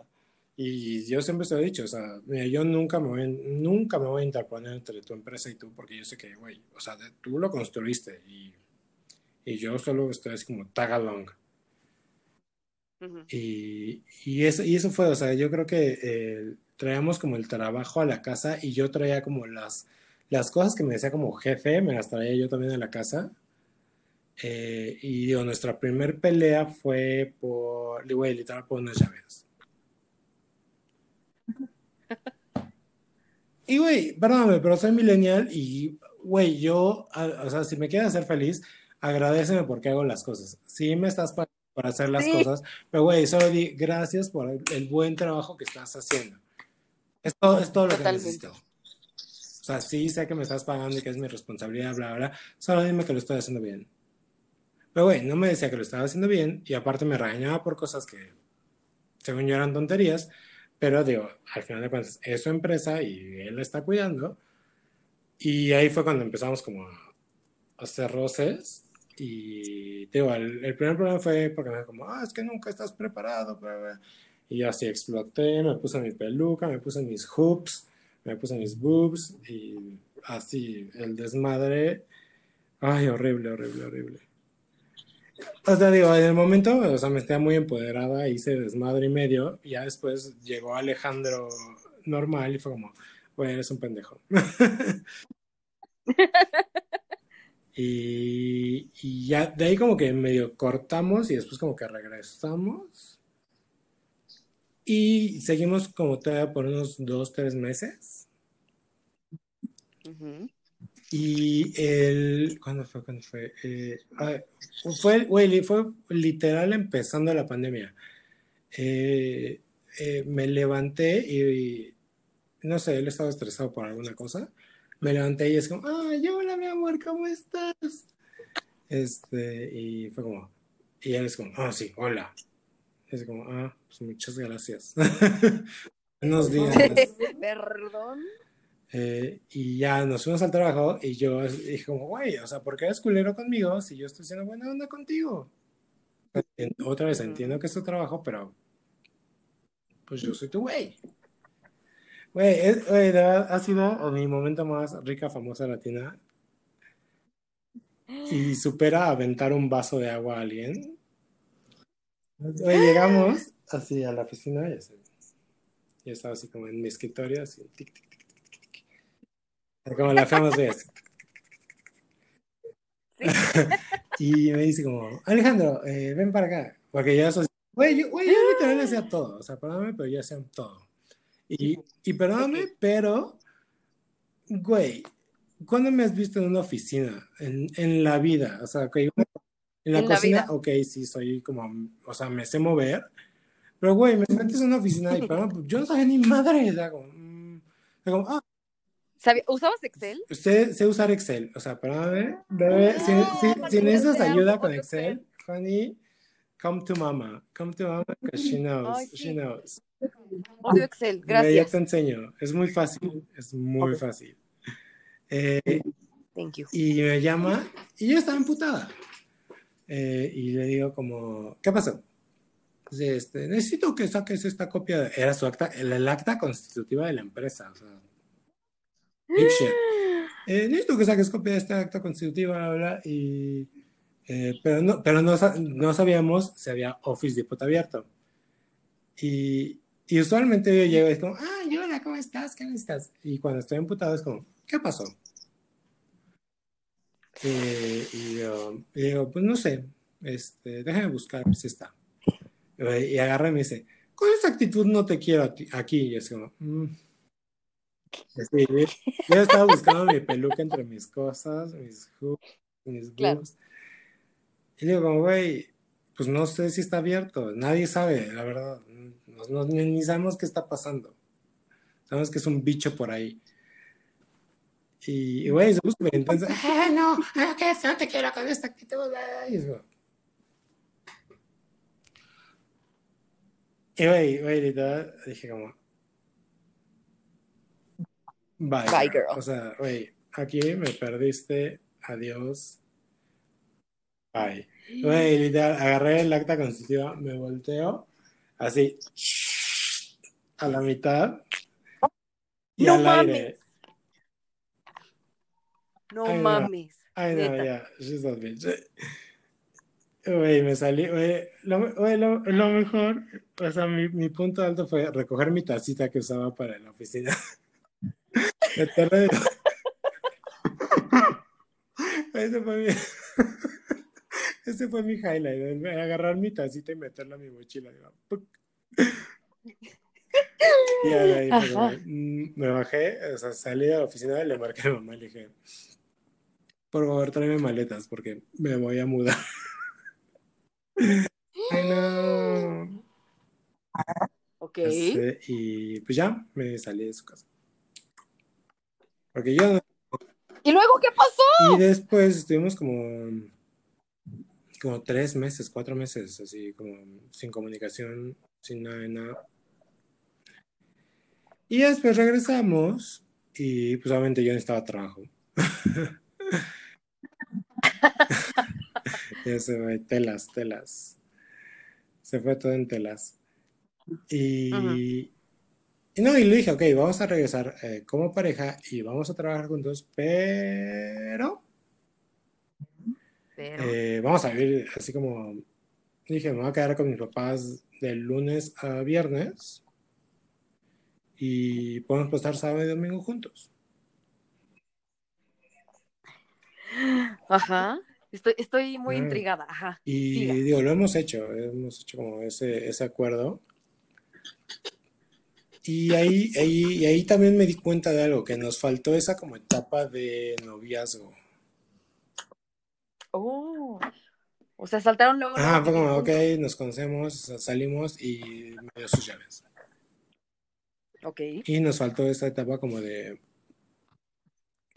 Y yo siempre se lo he dicho, o sea, yo nunca me voy, nunca me voy a interponer entre tu empresa y tú, porque yo sé que, güey, o sea, tú lo construiste y, y yo solo estoy así como tag along. Y, y, eso, y eso fue, o sea, yo creo que eh, traíamos como el trabajo a la casa y yo traía como las, las cosas que me decía como jefe, me las traía yo también a la casa. Eh, y digo, nuestra primer pelea fue por, güey, literal, por unas llaves. Y, güey, perdóname, pero soy millennial y, güey, yo, a- o sea, si me quieres hacer feliz, agradeceme porque hago las cosas. Sí me estás pagando por hacer las Sí. cosas, pero, güey, solo di gracias por el, el buen trabajo que estás haciendo. Es todo, es todo lo que necesito. O sea, sí sé que me estás pagando y que es mi responsabilidad, bla, bla, solo dime que lo estoy haciendo bien. Pero, güey, no me decía que lo estaba haciendo bien y aparte me regañaba por cosas que, según yo, eran tonterías. Pero digo, al final de cuentas, es su empresa y él la está cuidando. Y ahí fue cuando empezamos como a hacer roces. Y digo, el, primer problema fue porque me dijo como, ah, es que nunca estás preparado. bla". Y yo así exploté, me puse mi peluca, me puse mis hoops, me puse mis boobs y así el desmadre. Ay, horrible, horrible, horrible. O sea, digo, en el momento, o sea, me estaba muy empoderada, hice desmadre y medio, y ya después llegó Alejandro normal y fue como, güey, eres un pendejo. y, y ya de ahí como que medio cortamos y después como que regresamos. Y seguimos como todavía por unos dos, tres meses. Y el, ¿cuándo fue? ¿Cuándo fue? Eh, fue, güey, fue literal empezando la pandemia. Eh, eh, me levanté y, no sé, él estaba estresado por alguna cosa. Me levanté y es como, ah, hola mi amor, ¿cómo estás? Este, y fue como, y él es como, ah, sí, hola. Es como, ah, pues muchas gracias. Buenos días. Perdón. Eh, y ya nos fuimos al trabajo y yo dije como, güey, o sea, ¿por qué eres culero conmigo si yo estoy siendo buena onda contigo? Otra vez, entiendo que es tu trabajo, pero pues yo soy tu güey. Güey, es- güey, de verdad, ha sido mi momento más rica, famosa latina. Y supera aventar un vaso de agua a alguien. Güey, llegamos así a la oficina y así. Yo estaba así como en mi escritorio, así, tic, tic, tic, tic, tic, tic. Como la famous vez. Y me dice como, Alejandro, eh, ven para acá. Porque yo soy, güey, yo, güey, yo literal hacía todo. O sea, perdóname, pero yo hacía todo. Y, y perdóname, pero, güey, ¿cuándo me has visto en una oficina? En, en la vida. O sea, que en la En la cocina, vida. ok, sí, soy como, o sea, me sé mover. Pero, güey, me metes en una oficina y, perdón, pues, yo no sabía ni madre. O sea, como, como, ah, ¿Sabía- ¿Usabas Excel? Sé, sé usar Excel, o sea, perdóname, bebé, si, si- si necesitas ayuda con Excel, honey, come to mama, come to mama, because she knows, Ay, sí. she knows. Odio Excel, Ve, Ya gracias. te enseño, es muy fácil, es muy Ok. fácil. Eh, Thank you. y me llama, y yo estaba emputada. Eh, y le digo como, ¿qué pasó? Este, necesito que saques esta copia, de-". era su acta, el, el acta constitutiva de la empresa, o sea. Eh, necesito que saques copia de esta acta constitutiva, bla, bla, y, eh, pero, no, pero no, no sabíamos si había Office Depot abierto. Y, y usualmente yo llego y es como, ah, hola, ¿cómo estás? ¿Qué necesitas? Y cuando estoy emputado es como, ¿qué pasó? Eh, y, yo, y digo, pues no sé, este, déjame buscar si está. Y agarra y me dice, con esa actitud no te quiero a ti- aquí. Y es como, mm. Sí, yo estaba buscando mi peluca entre mis cosas, mis hoops, mis Claro. Y digo, como, güey, pues no sé si está abierto. Nadie sabe, la verdad. No- no- ni, sabemos qué está pasando. Sabemos que es un bicho por ahí. Y, güey, se súper intensa. "Ah, no, ah, que no te quiero con esta actitud. ah", Y es Y, güey, güey, literal, dije como... Bye, Bye, girl. girl. O sea, güey, aquí me perdiste. Adiós. Bye. Güey, literal, agarré el acta constitutiva, me volteo, así, a la mitad, y No al mames. aire. No Ay, no. mames. Ay, no, ya, she's that bitch. Güey, me salí, güey, lo, güey, lo, lo mejor, o sea, mi, mi punto alto fue recoger mi tacita que usaba para la oficina. Ese fue mi... Ese fue mi highlight, agarrar mi tacita y meterla a mi mochila. Y ahí, pues, mm, me bajé, o sea, salí de la oficina y le marqué a mi mamá y le dije, por favor, tráeme maletas porque me voy a mudar. Ay, no. Ok. Este, y pues ya, me salí de su casa. Porque yo ¿Y luego qué pasó? Y después estuvimos como, como tres meses, cuatro meses, así como sin comunicación, sin nada de nada. Y después regresamos y pues obviamente yo necesitaba trabajo. y se fue, telas, telas. Se fue todo en telas. Y, y no, y le dije, ok, vamos a regresar eh, como pareja y vamos a trabajar juntos, pero Pero. Eh, vamos a vivir así como dije, me voy a quedar con mis papás de lunes a viernes y podemos pasar sábado y domingo juntos. Ajá. Estoy, estoy muy Ah. intrigada. Ajá. Y Siga. digo, lo hemos hecho, hemos hecho como ese, ese acuerdo. Y ahí, ahí, y ahí también me di cuenta de algo, que nos faltó esa como etapa de noviazgo. Oh. O sea, saltaron luego. Ah, fue como, ok, nos conocemos, salimos y me dio sus llaves. Ok. Y nos faltó esa etapa como de,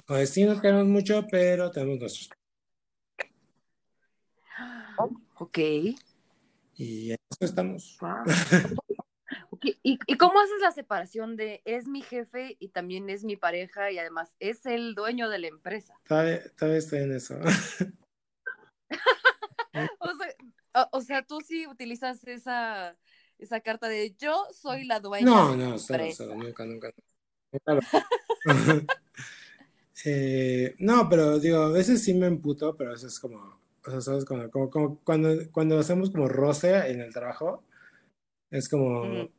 pues sí nos queremos mucho, pero tenemos nuestros... Ok. Y en eso estamos. Wow. ¿Y, ¿Y cómo haces la separación de es mi jefe y también es mi pareja y además es el dueño de la empresa? Todavía, todavía estoy en eso. O sea, o, o sea, tú sí utilizas esa, esa carta de yo soy la dueña No, no, cero, cero, nunca, nunca. nunca lo- Eh, no, pero digo, a veces sí me emputo, pero a veces como, o sea, ¿sabes? Como, como- como cuando, cuando hacemos como roce en el trabajo, es como,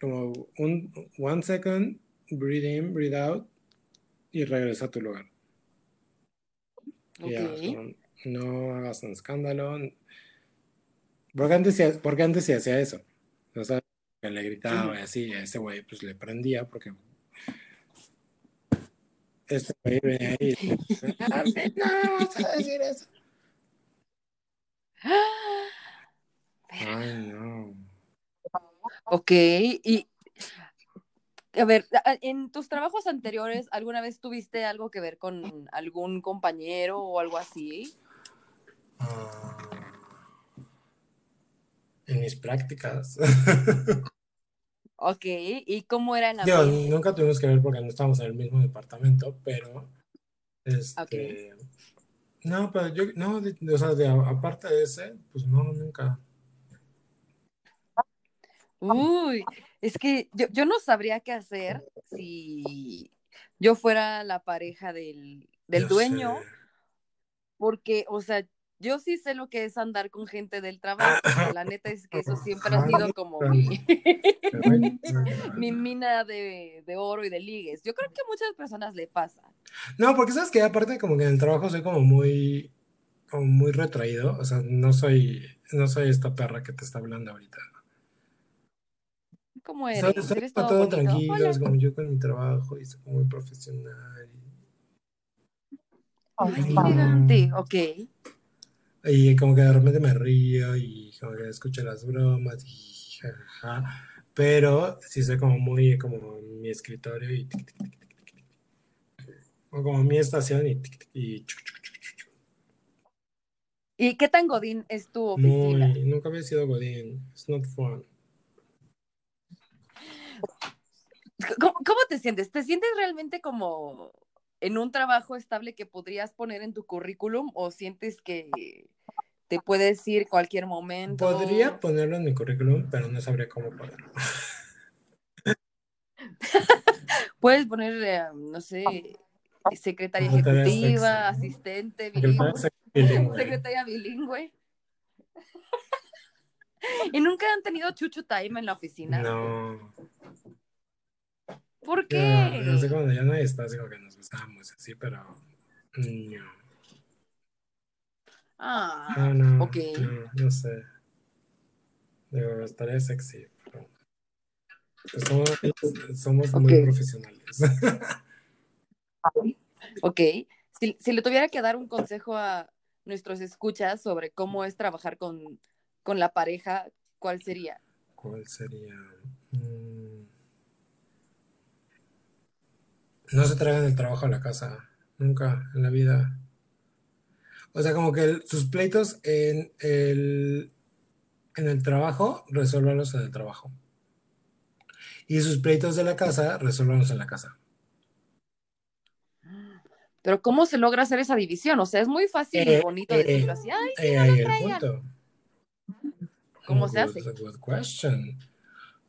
como un one second, breathe in, breathe out, y regresa a tu lugar. Y ya, como, no hagas un escándalo. Porque antes, porque antes sí hacía eso. O sea, que le gritaba y así, y a ese güey pues le prendía porque este güey venía ahí "Ah, no, vas a decir eso. Ay, no. Ok, y a ver, en tus trabajos anteriores, ¿alguna vez tuviste algo que ver con algún compañero o algo así? Ah, en mis prácticas. Ok, ¿y cómo era Digo, ambiente? nunca tuvimos que ver porque no estábamos en el mismo departamento, pero este no, pero yo no, de- o sea, de- aparte de ese, pues no, nunca. Uy, es que yo, yo no sabría qué hacer si yo fuera la pareja del, del dueño, sé. porque, o sea, yo sí sé lo que es andar con gente del trabajo. la neta es que eso siempre ha Ajá. sido como mi, mi mina de, de oro y de ligues. Yo creo que a muchas personas le pasa. No, porque sabes que aparte como que en el trabajo soy como muy, como muy retraído, o sea, no soy, no soy esta perra que te está hablando ahorita. ¿Cómo eres? sea, estoy ¿Eres todo todo bonito? tranquilo, Hola. es como yo con mi trabajo y soy como muy profesional. Ay, qué Mm. elegante. Ok. Y como que de repente me río y como que escucho las bromas y jajaja. Pero sí soy como muy como mi escritorio y tic, tic, tic, tic, tic, tic. o como mi estación y, tic, tic, y chuc, chuc, chuc, chuc, chuc. ¿Y qué tan godín es tu oficina? muy, nunca había sido Godín. It's not fun. ¿Cómo, cómo te sientes? ¿Te sientes realmente como en un trabajo estable que podrías poner en tu currículum o sientes que te puedes ir cualquier momento? Podría ponerlo en mi currículum, pero no sabría cómo ponerlo. Puedes poner, eh, no sé, secretaria ejecutiva, asistente, bilingüe. secretaria bilingüe. ¿Y nunca han tenido chuchu time en la oficina? No. ¿Por Yo, yo sé qué? cuando ya no así como que nos besamos así, pero no. Ah, No, no, ok. no, no sé. Digo, estaría sexy. pero pues somos somos muy profesionales. Ok. Si, si le tuviera que dar un consejo a nuestros escuchas sobre cómo es trabajar con, con la pareja, ¿cuál sería? ¿Cuál sería? Mm. No se traigan el trabajo a la casa, nunca en la vida. O sea, como que el- sus pleitos en el, en el trabajo, resuélvanlos en el trabajo. Y sus pleitos de la casa, resuélvanlos en la casa. Pero ¿cómo se logra hacer esa división? O sea, es muy fácil y Eh, bonito eh, decirlo así. Ay, Eh, ahí el traigan. punto. ¿Cómo se Good- hace? Good question.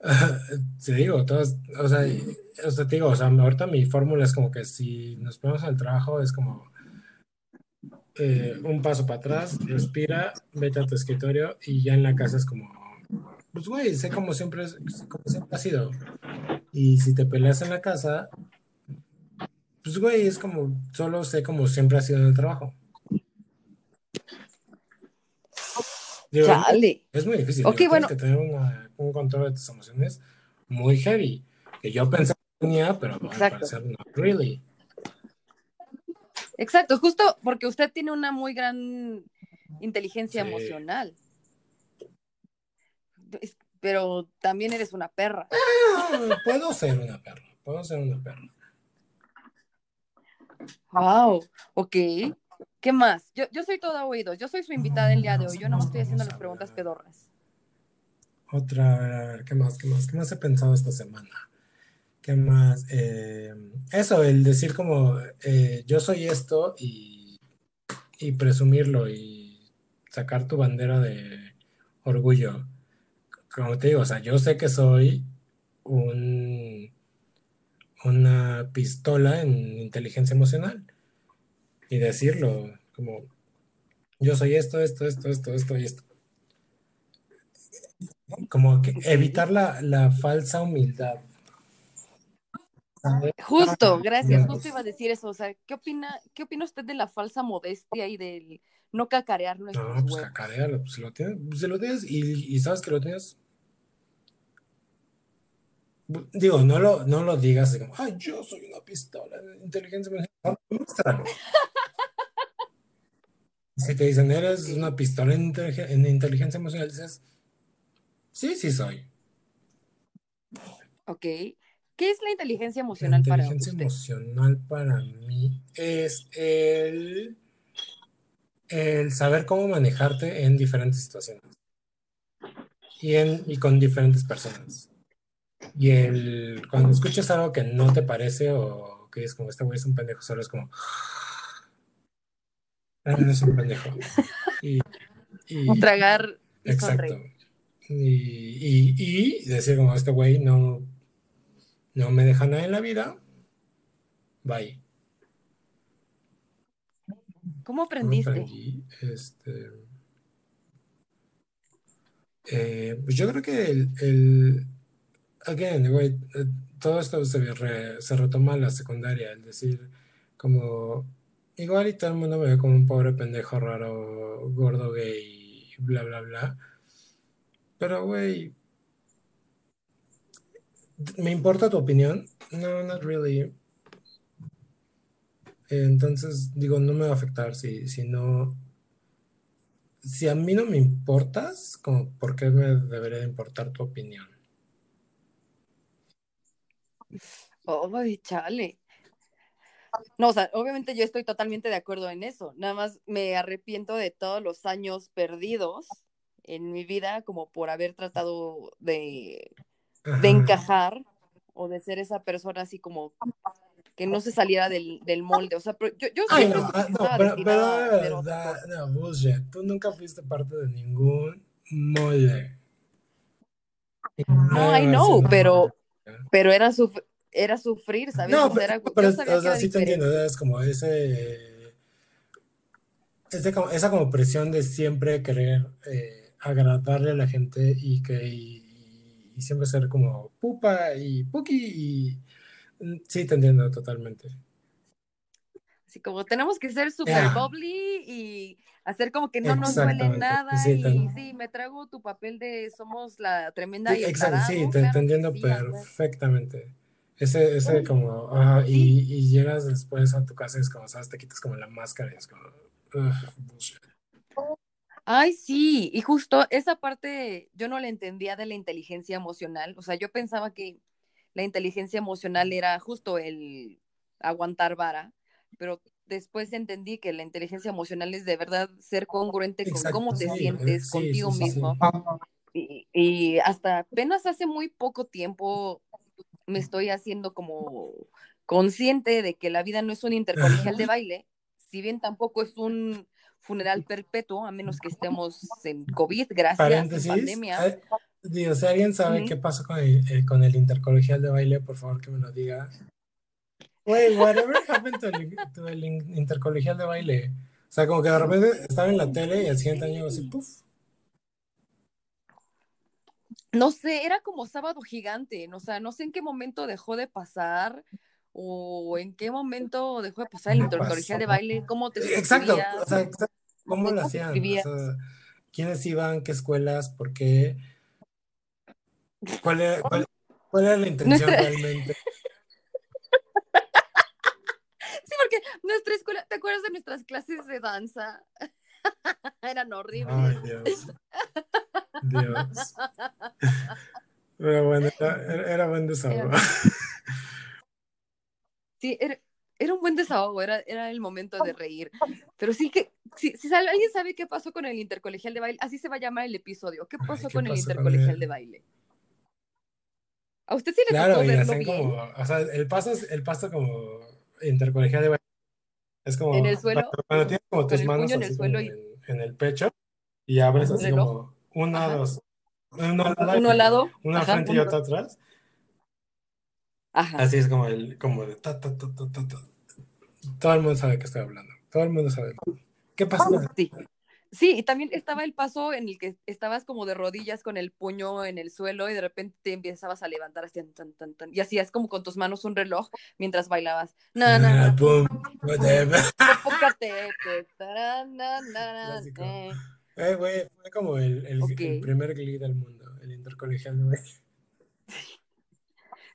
Te digo, todas, o sea, y- o sea, te digo, o sea, ahorita mi fórmula es como que si nos ponemos al trabajo es como eh, un paso para atrás, respira, vete a tu escritorio y ya en la casa es como, pues güey, sé como siempre, como siempre ha sido. Y si te peleas en la casa, pues güey, es como, solo sé como siempre ha sido en el trabajo. Digo, Chale. es muy difícil. Ok, digo, bueno. Tienes que tener una- un control de tus emociones muy heavy. Que yo pensaba que tenía, pero al parecer no really. Exacto, justo porque usted tiene una muy gran inteligencia Sí. emocional. Pero también eres una perra. Ah, puedo ser una perra. Puedo ser una perra. Wow, ok. ¿Qué más? Yo, yo soy toda oídos. Yo soy su invitada el día de hoy. Yo no me estoy haciendo las preguntas pedorras. Otra, a ver, a ver, ¿qué más? ¿Qué más? ¿Qué más he pensado esta semana? ¿Qué más? Eh, eso, el decir como eh, yo soy esto y, y presumirlo y sacar tu bandera de orgullo. Como te digo, o sea, yo sé que soy un, una pistola en inteligencia emocional y decirlo como yo soy esto, esto, esto, esto, esto y esto. Como que evitar la, la falsa humildad. Justo, gracias. Justo iba a decir eso. O sea, ¿qué opina, qué opina usted de la falsa modestia y del no cacarear nuestros No, pues huevos? cacarealo, pues si lo tienes, pues, si lo tienes y, y sabes que lo tienes. Digo, no lo, no lo digas así como, ay, yo soy una pistola de inteligencia. Muéstralo. Si te dicen, eres una pistola en, en inteligencia emocional, dices, sí, sí soy. Ok. ¿Qué es la inteligencia La emocional para inteligencia usted? emocional para mí es el, el saber cómo manejarte en diferentes situaciones y, en, y con diferentes personas. Y el, cuando escuchas algo que no te parece o que es como este güey es un pendejo, solo es como, "Ah, es un pendejo. Y, y- Tragar y exacto. Y, y, decir como este güey no, no me deja nada en la vida, bye. ¿Cómo ¿Cómo aprendiste? aprendí? Este, eh, pues yo creo que el, el again, güey, eh, todo esto se, re- se retoma en la secundaria, el decir, como, igual y todo el mundo me ve como un pobre pendejo raro, gordo, gay, bla, bla, bla. Pero, güey, ¿me importa tu opinión? No, not really. Entonces, digo, no me va a afectar si, si no, si a mí no me importas, como, ¿por qué me debería de importar tu opinión? Ay, chale. No, o sea, obviamente yo estoy totalmente de acuerdo en eso. Nada más me arrepiento de todos los años perdidos en mi vida como por haber tratado de, de encajar o de ser esa persona así como que no se saliera del, del molde. O sea, pero yo, yo Ay, no, ah, no, pero, pero, da- cosa. no, bullshit. Tú nunca fuiste parte de ningún molde. No, I know, pero, pero era, suf- era sufrir, ¿sabes? No, pero, era, pero, sabía o sea, sí te entiendo, es como ese, esa como presión de siempre querer eh, agradarle a la gente y que y, y siempre ser como pupa y puki y mm, sí te entiendo totalmente. Así como tenemos que ser super Yeah, bubbly y hacer como que no nos duele nada Sí, y sí, me trago tu papel de somos la tremenda y exacto, sí, te, claro entiendo sí, a huevo. perfectamente. Ese, ese como, Sí, y, y llegas después a tu casa y es como, sabes, te quitas como la máscara y es como, bullshit. ay, sí, y justo esa parte yo no la entendía de la inteligencia emocional, o sea, yo pensaba que la inteligencia emocional era justo el aguantar vara, pero después entendí que la inteligencia emocional es de verdad ser congruente con Exacto, cómo te sí, sientes sí, contigo sí, sí, sí. mismo. Y, y hasta apenas hace muy poco tiempo me estoy haciendo como consciente de que la vida no es un intercolegial de baile, si bien tampoco es un funeral perpetuo, a menos que estemos en COVID, gracias, en Paréntesis, pandemia. eh, digo, si alguien sabe qué pasó con el, eh, con el intercolegial de baile, por favor que me lo diga. Güey, whatever happened to el, to el intercolegial de baile? O sea, como que de repente estaba en la tele y al siguiente año así, puf. No sé, era como sábado gigante, o sea, no sé en qué momento dejó de pasar o en qué momento dejó de pasar el intercolegial de baile, cómo te Exacto, o sea, exacto. ¿Cómo lo cómo hacían? O suscribías. sea, ¿quiénes iban? ¿Qué escuelas? ¿Por qué? ¿Cuál era, cuál, cuál era la intención Nuestra- realmente? Sí, porque nuestra escuela, ¿te acuerdas de nuestras clases de danza? Eran horribles. Ay, Dios. Dios. Pero bueno, era, era buen desahogo. Sí, era, era un buen desahogo, era, era el momento de reír. Pero sí que, si, si sabe- alguien sabe qué pasó con el intercolegial de baile, así se va a llamar el episodio. ¿Qué Ay, pasó ¿qué con el pasó intercolegial de baile? ¿A usted sí le Claro, tocó y verlo bien? como, o sea, el paso, es- el paso como intercolegial de baile. Es como, ¿En el suelo? Cuando, cuando tienes como tus el manos puño en el así suelo como y- en, en el pecho y abres así como una, Ajá. dos, uno al lado, Uno al lado, una al ajá, frente y otra atrás. Ajá. Así es como el, como de ta, ta, ta. Todo el mundo sabe qué estoy hablando. Todo el mundo sabe. ¿Qué pasa? Sí. Sí, y también estaba el paso en el que estabas como de rodillas con el puño en el suelo y de repente te empezabas a levantar así, tan, tan, tan, y hacías como con tus manos un reloj mientras bailabas. Na, na, Ah, na, boom, whatever. Te, na, na, na. Eh. Güey, fue como el, el, Ok. el primer glee del mundo, el intercolegial.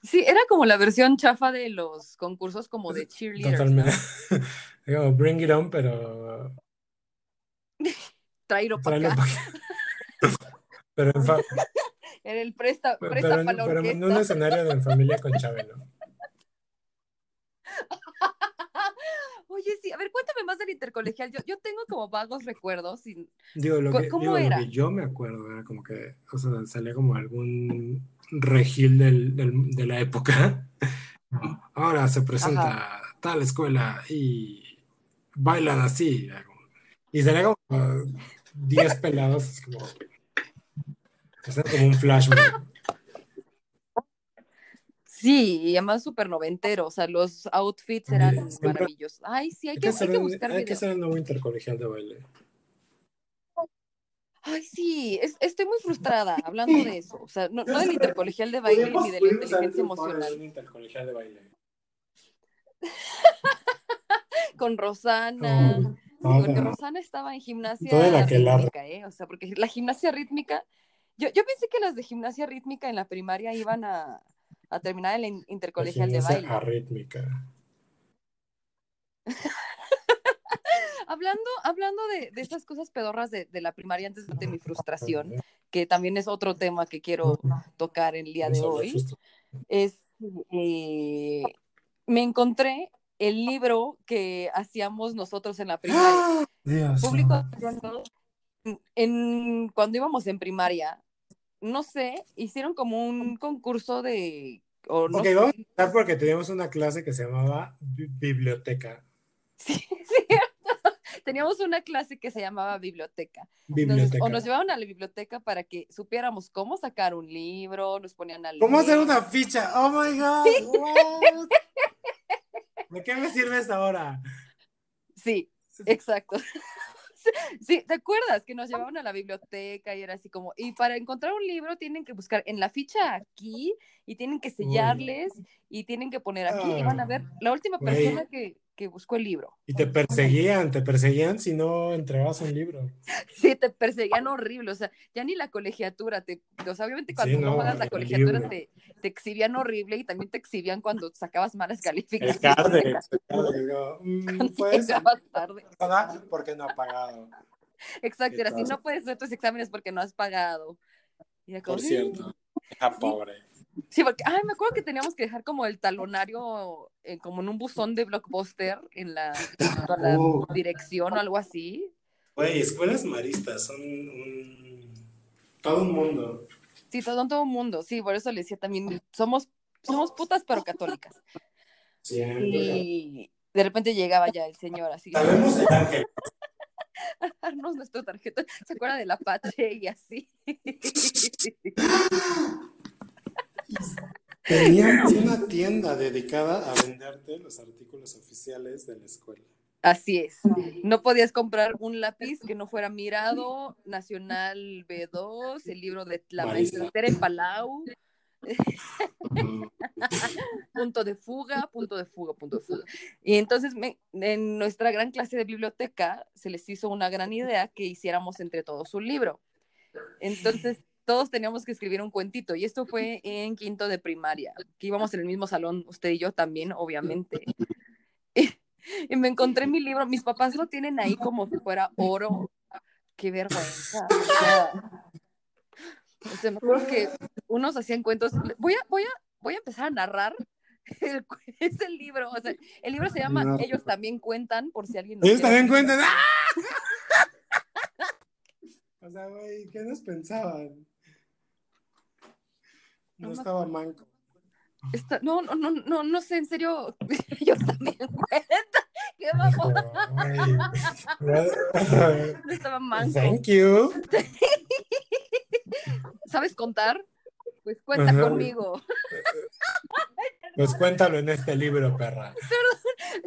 Sí, era como la versión chafa de los concursos como de cheerleaders, Totalmente. como Bring It On, pero Traíro para acá. pa'. Pero en, fa- Era el presta, pero, presta pero en- pero en un escenario de en familia con Chabelo. Oye, sí, a ver, cuéntame más del intercolegial. Yo, yo tengo como vagos recuerdos y Digo, lo que, ¿cómo digo, lo era? que yo me acuerdo era como que, o sea, salía como algún regil del, del- de la época. Ahora se presenta tal escuela y bailan así. Y salía como uh, 10 pelados, como, o sea, como un flash mob. Sí, y además súper noventero, o sea, los outfits eran maravillosos. Ay, sí, hay Hay que, que, hay que buscar hay que hacer el nuevo intercolegial de baile. Ay, sí, es- estoy muy frustrada hablando de eso, o sea, no, no del intercolegial de baile ni de la inteligencia emocional. intercolegial de baile. Con Rosana, Con Sí, porque Rosana estaba en gimnasia que rítmica, ¿eh? O sea, porque la gimnasia rítmica, yo, yo pensé que las de gimnasia rítmica en la primaria iban a, a terminar el la intercolegial de baile. arrítmica. Hablando, hablando de, de estas cosas pedorras de, de la primaria antes de mi frustración, que también es otro tema que quiero tocar el día de hoy, es eh, me encontré el libro que hacíamos nosotros en la primaria. ¡Ah! Dios. Público en, en- cuando íbamos en primaria, no sé, hicieron como un concurso de o no Ok, sé, vamos a empezar porque teníamos una clase que se llamaba bi- biblioteca. sí, cierto. Teníamos una clase que se llamaba biblioteca. Entonces, o nos llevaban a la biblioteca para que supiéramos cómo sacar un libro, nos ponían a leer. ¿Cómo hacer una ficha? Oh my god. what? ¿De qué me sirves ahora? Sí, exacto. Sí, ¿te acuerdas que nos llevaban a la biblioteca y era así como, y para encontrar un libro tienen que buscar en la ficha aquí y tienen que sellarles y tienen que poner aquí y van a ver la última persona que, que buscó el libro. Y te perseguían, te perseguían si no entregabas un libro. Sí, te perseguían horrible, o sea, ya ni la colegiatura, te, o sea, obviamente cuando Sí, no no, pagas la colegiatura te, te exhibían horrible y también te exhibían cuando sacabas malas calificaciones. mm, Puedes llegabas tarde. pagar porque no ha pagado. Exacto, era así, no puedes hacer tus exámenes porque no has pagado. Y Por cierto. Hija pobre. Sí, porque, ay, me acuerdo que teníamos que dejar como el talonario eh, como en un buzón de blockbuster en la, a la Uh. dirección o algo así. Güey, escuelas maristas son un... todo un mundo. Sí, todo, todo el mundo, sí, por eso le decía también, somos, somos putas pero católicas. Siempre. Y de repente llegaba ya el señor así, Sabemos el ángel. darnos nuestra tarjeta, se acuerda de la patria y así. Tenían una tienda dedicada a venderte los artículos oficiales de la escuela. Así es. No podías comprar un lápiz que no fuera mirado, Nacional B2, el libro de la Marisa. maestra Tere Palau, punto de fuga, punto de fuga, punto de fuga. Y entonces me- en nuestra gran clase de biblioteca se les hizo una gran idea que hiciéramos entre todos un libro. Entonces todos teníamos que escribir un cuentito y esto fue en quinto de primaria, que íbamos en el mismo salón, usted y yo también, obviamente. Y, y me encontré mi libro, mis papás lo tienen ahí como si fuera oro. Qué vergüenza. O sea, me acuerdo que unos hacían cuentos. Voy a, voy a, voy a empezar a narrar el, ese libro. O sea, el libro se llama No. Ellos también cuentan, por si alguien. lo Ellos también cuentan. ¡Ah! O sea, güey, ¿qué nos pensaban? No No me estaba manco. Está- no, no, no, no, no sé, en serio. Ellos también cuentan. Qué vamos. Güey. No estaba manco. Thank you. ¿Sabes contar? Pues cuenta conmigo. Pues cuéntalo en este libro, perra.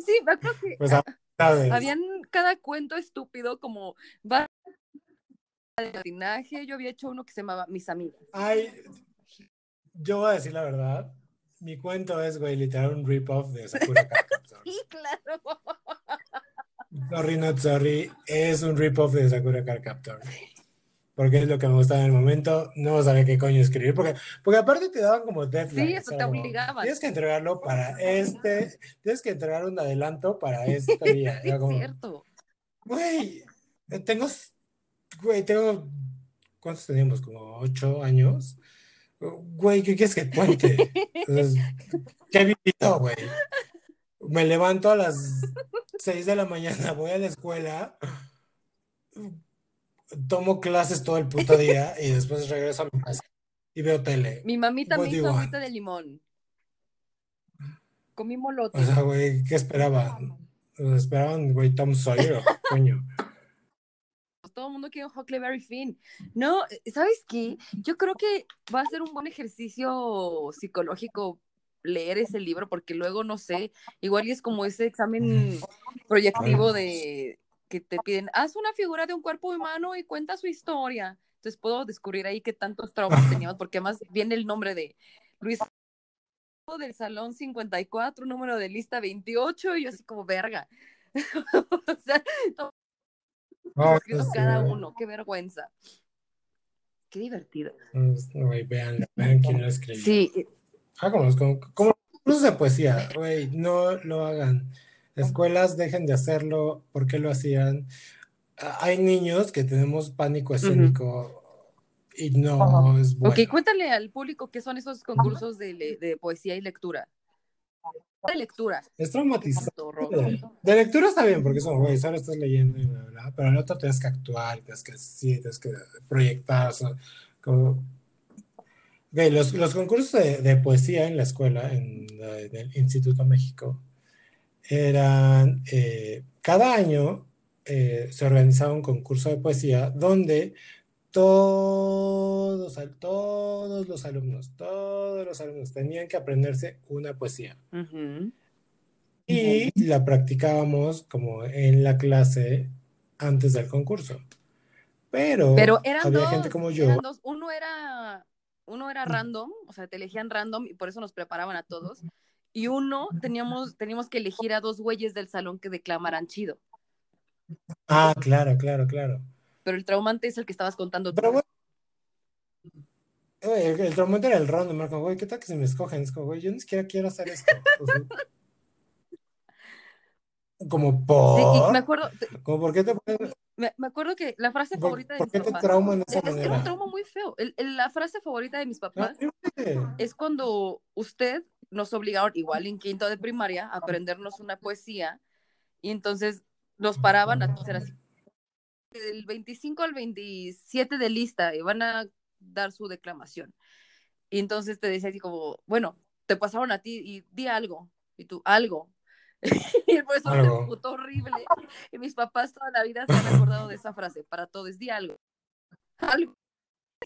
Sí, me acuerdo que Pues sabes. habían cada cuento estúpido como va de patinaje. Yo había hecho uno que se llamaba Mis amigas. Ay, yo voy a decir la verdad. Mi cuento es, güey, literal un rip-off de Sakura Card Captors. Sí, claro. Sorry, not sorry. Es un rip-off de Sakura Captor. Porque es lo que me gustaba en el momento. No sabía qué coño escribir. Porque, porque aparte te daban como deadlines. Sí, eso te era como, obligaban. Tienes que entregarlo para este. Tienes que entregar un adelanto para este día. Sí, Era es como, cierto. güey, tengo. Güey, tengo. ¿Cuántos teníamos? Como ocho años. Güey, ¿qué quieres que cuente? ¿Qué he vivido, güey? Me levanto a las 6 de la mañana, voy a la escuela, tomo clases todo el puto día y después regreso a mi casa y veo tele. Mi mamita me hizo agüita de limón. Comí molote. O sea, güey, ¿qué esperaban? ¿Esperaban, güey, Tom Sawyer coño? Todo el mundo quiere un Huckleberry Finn. No, ¿sabes qué? Yo creo que va a ser un buen ejercicio psicológico leer ese libro, porque luego, no sé, igual y es como ese examen proyectivo de que te piden, haz una figura de un cuerpo humano y cuenta su historia. Entonces puedo descubrir ahí qué tantos traumas teníamos, porque además viene el nombre de Luis del Salón 54, número de lista 28, y yo así como verga. o sea, Escrito sí, cada uno, qué vergüenza. Qué divertido. Pues, Güey, vean, vean quién lo escribió. Sí, como, cursos de poesía, güey, no lo hagan. Escuelas dejen de hacerlo, ¿por qué lo hacían? Ah, Hay niños que tenemos pánico escénico y no es bueno. ok, cuéntale al público qué son esos concursos de, de poesía y lectura. De lectura. Es traumatizante. De lectura está bien, porque eso, güey, solo estás leyendo y bla, bla, pero al otro tienes que actuar, tienes que sí, tienes que proyectar, o sea, como... Ok, los, los concursos de, de poesía en la escuela, en, en el Instituto México, eran, eh, cada año eh, se organizaba un concurso de poesía donde todos, todos los alumnos, todos los alumnos tenían que aprenderse una poesía. Y la practicábamos como en la clase antes del concurso. Pero, Pero eran había dos, gente como yo. dos. Uno era, uno era random, o sea, te elegían random y por eso nos preparaban a todos. Y uno teníamos, teníamos que elegir a dos güeyes del salón que declamaran chido. Ah, claro, claro, claro. Pero el traumante es el que estabas contando tú. Pero bueno, el, el traumante era el random, era como, güey, ¿qué tal que se me escogen? Es como, güey, yo ni siquiera quiero hacer esto. O sea, como Sí, por, y me acuerdo, como por qué te me, me acuerdo que la frase por, favorita de por mis qué te papás. de esa Es, es- era un manera? trauma muy feo. El- el- la frase favorita de mis Ah, papás horrible. es cuando usted nos obligaron, igual en quinto de primaria, a aprendernos una poesía y entonces nos paraban a hacer así. Del 25 al 27 de lista y van a dar su declamación. Y entonces te decía así como, bueno, te pasaron a ti y di algo. Y tú, algo. y el profesor se putó horrible. Y mis papás toda la vida se han acordado de esa frase, para todos, di algo. Algo.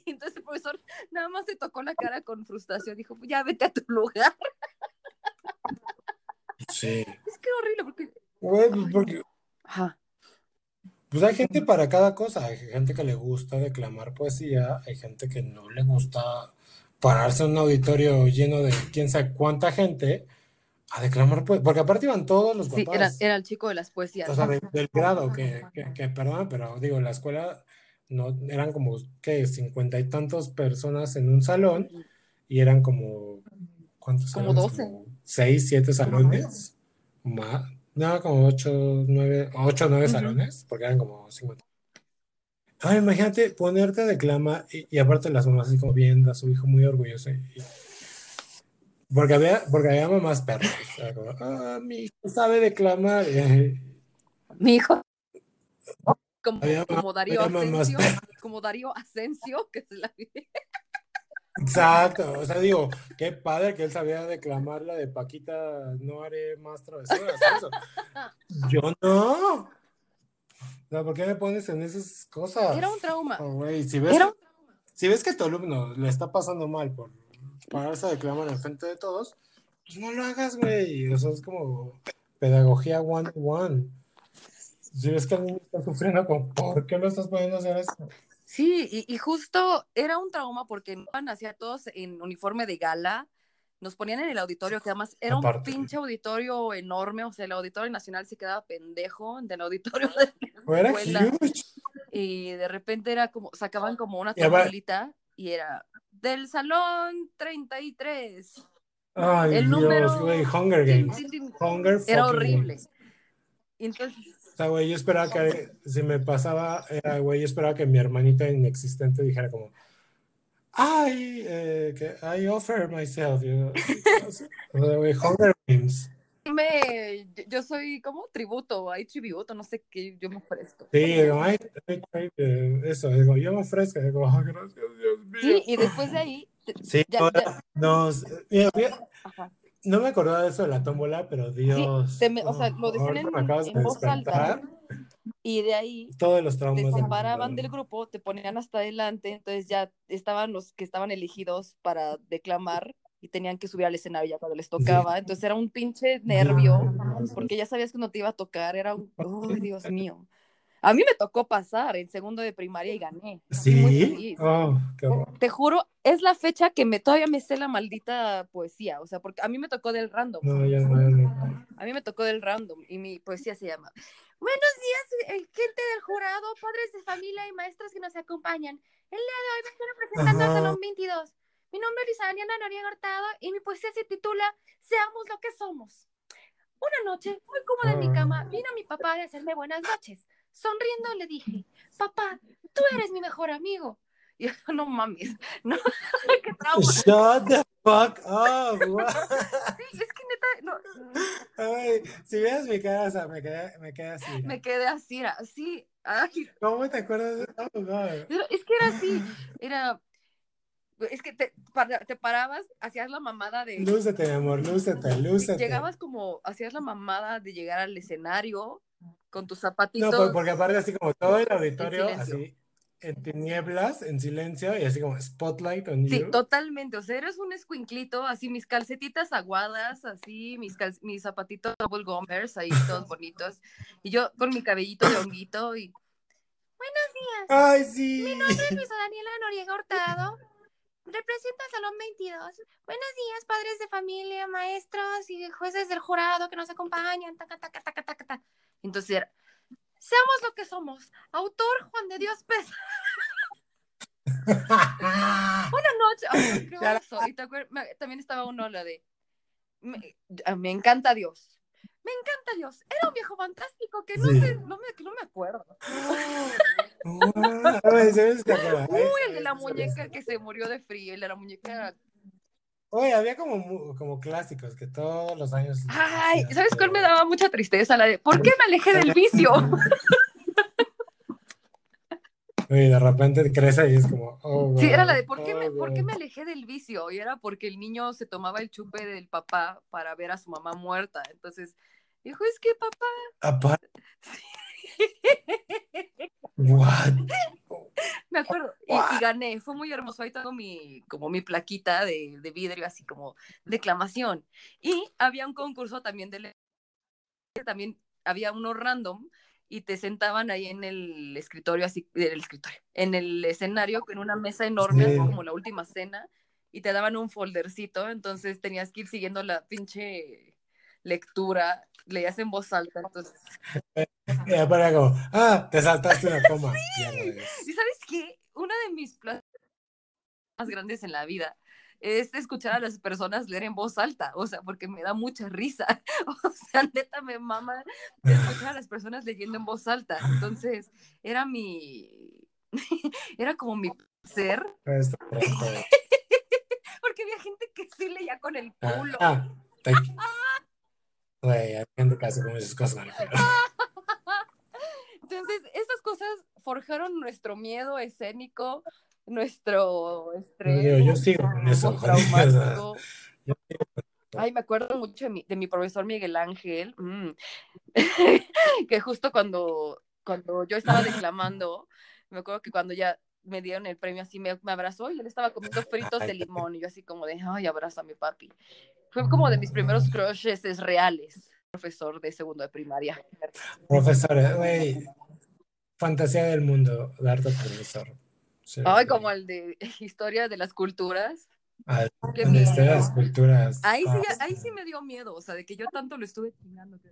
Y entonces el profesor nada más se tocó la cara con frustración. Dijo, ya vete a tu lugar. Sí. Es que horrible porque Güey, pues, porque, Pues hay gente para cada cosa, hay gente que le gusta declamar poesía, hay gente que no le gusta pararse en un auditorio lleno de quién sabe cuánta gente a declamar poesía, porque aparte iban todos los Sí, papás. era, era el chico de las poesías. O sea, de- del grado, que, que, que, perdón, pero digo, la escuela no eran como, ¿qué? Cincuenta y tantos personas en un salón y eran como, ¿cuántos Como salones? 12. Como seis, siete salones, más, no, como ocho, nueve, ocho, nueve Ujú. salones, porque eran como cincuenta. Ay, imagínate ponerte a declama y, y aparte las mamás así como viendo a su hijo muy orgulloso. y- y- porque había, porque había mamás perras. o sea, como, ah, mi hijo sabe declamar. Mi hijo. Como, Había- como Darío mamás Asensio, como Darío Asensio, que se la Exacto, o sea, digo, qué padre que él sabía declamar la de Paquita, no haré más travesuras, eso. Yo no. O sea, ¿por qué me pones en esas cosas? Era un trauma. Oh, güey, si ves, Era un- si ves que tu alumno le está pasando mal por pararse a declamar en frente de todos, pues no lo hagas, güey. O sea, es como pedagogía one one. Si ves que niño está sufriendo, ¿por qué lo estás poniendo a hacer eso? Sí, y, y justo era un trauma porque nos hacía todos en uniforme de gala, nos ponían en el auditorio, que además era un pinche auditorio enorme, o sea, el auditorio nacional se quedaba pendejo del auditorio de la Era huge. Y de repente era como, sacaban como una tablita y era del salón 33. Ay, El Dios, número- güey, Hunger Games. Hunger Era horrible. Games. Entonces, O sea, güey, yo esperaba que si me pasaba, era, güey, yo esperaba que mi hermanita inexistente dijera como, ay, eh, que I offer myself. Yo, o sea, güey, Hunger Games. me, yo- soy como tributo, hay tributo, no sé qué, yo me ofrezco. Sí, digo, ay, ay, ay, eh, eso, digo, yo me ofrezco, digo, "Ah, gracias, Dios mío. Sí, y después de ahí, Sí, ya- ahora ya- nos, mira, mira, ajá. No me acordaba de eso de la tómbola, pero Dios. te me- o sea, lo decían en- en voz alta. y de ahí todos los te traumas. mi separaban del grupo, te ponían hasta adelante, entonces ya estaban los que estaban elegidos para declamar y tenían que subir al escenario ya cuando les tocaba, entonces era un pinche nervio, porque ya sabías que no te iba a tocar, era un, ¡ay, Dios mío! A mí me tocó pasar en segundo de primaria y gané. Sí. Oh, qué. Te juro, es la fecha que me todavía me sé la maldita poesía, o sea, porque a mí me tocó del random. No, ya no, ya no. A mí me tocó del random y mi poesía se llama Buenos días, gente del jurado, padres de familia y maestros que nos acompañan. El día de hoy vengo representando Ajá. al Salón 22. Mi nombre es Lisa Daniela Noriega Hurtado y mi poesía se titula Seamos lo que somos. Una noche, muy cómoda en mi cama, vino mi papá a decirme buenas noches. Sonriendo le dije, papá, tú eres mi mejor amigo. Y yo, no mames, no, qué trauma. Shut the fuck up. Sí, es que neta, no, Ay, si vieras mi cara, o sea, me quedé, me quedé así. me quedé así, así. Ay, ¿Cómo te acuerdas de eso? No. Es que era así, era, es que te, te parabas, hacías la mamada de, Lúcete, mi amor, lúcete, lúcete. llegabas como, hacías la mamada de llegar al escenario con tus No, zapatitos. por- porque aparte así como todo el auditorio, así en tinieblas, en silencio, y así como spotlight on Sí, you. totalmente, o sea, eres un escuinclito, así mis calcetitas aguadas, así mis, cal- mis zapatitos double gummers ahí todos bonitos, y yo con mi cabellito de honguito y... Buenos días, Ay, sí. Mi nombre es Luisa Daniela Noriega Hurtado. Represento al Salón 22. Buenos días, padres de familia, maestros y jueces del jurado que nos acompañan. Taca, taca, taca, taca, taca. Entonces era, seamos lo que somos. Autor Juan de Dios Pesa. Una noche. ay, qué Ya la- oso. Y te también estaba uno la de. Me, ah, me encanta Dios. Me encanta Dios. Era un viejo fantástico que no, Sí. sé, no, me, que no me acuerdo. Ay, Uy, el de la sí, sí, sí. muñeca que se murió de frío, el de la muñeca. Oye, había como, como clásicos que todos los años. Ay, ¿sabes cuál me daba mucha tristeza? La de, ¿por qué me alejé del vicio? Oye, de repente crece y es como, oh, Sí, era la de, ¿por qué, oh, me, ¿por qué me alejé del vicio? Y era porque el niño se tomaba el chupe del papá para ver a su mamá muerta. Entonces, dijo, es que papá. Aparte, what? Me acuerdo. Y, y gané. Fue muy hermoso. Ahí tengo mi, como mi plaquita de, de vidrio, así como declamación. Y había un concurso también de también había uno random y te sentaban ahí en el escritorio, así, en el escritorio, en el escenario, en una mesa enorme, Sí. como la última cena, y te daban un foldercito, entonces tenías que ir siguiendo la pinche lectura, leías en voz alta, entonces... Y después era como, ah, te saltaste una coma. Ya ves. ¿Y sabes qué? Una de mis placeres más grandes en la vida es escuchar a las personas leer en voz alta, o sea, porque me da mucha risa. O sea, neta me mama escuchar a las personas leyendo en voz alta. Entonces, era mi era como mi ser, porque había gente que sí leía con el Ah, culo. ah, te- Güey, esas cosas. Entonces, estas cosas forjaron nuestro miedo escénico, nuestro estrés. Yo sigo con eso. Yo Ay, me acuerdo mucho de mi, de mi profesor Miguel Ángel, mm, que justo cuando, cuando yo estaba declamando, me acuerdo que cuando ya me dieron el premio así me, me abrazó y él estaba comiendo fritos de limón y yo así como de, ay, abrázame papi. Fue como de mis primeros crushes es reales, profesor de segundo de primaria. Profesor, güey. Fantasía del mundo, darte profesor. Sí, Ay, sí. como el de historia de las culturas. Ah, esté miedo. las culturas. Ahí sí, Ah, ahí sí me dio miedo, o sea, de que yo tanto lo estuve chingando. que-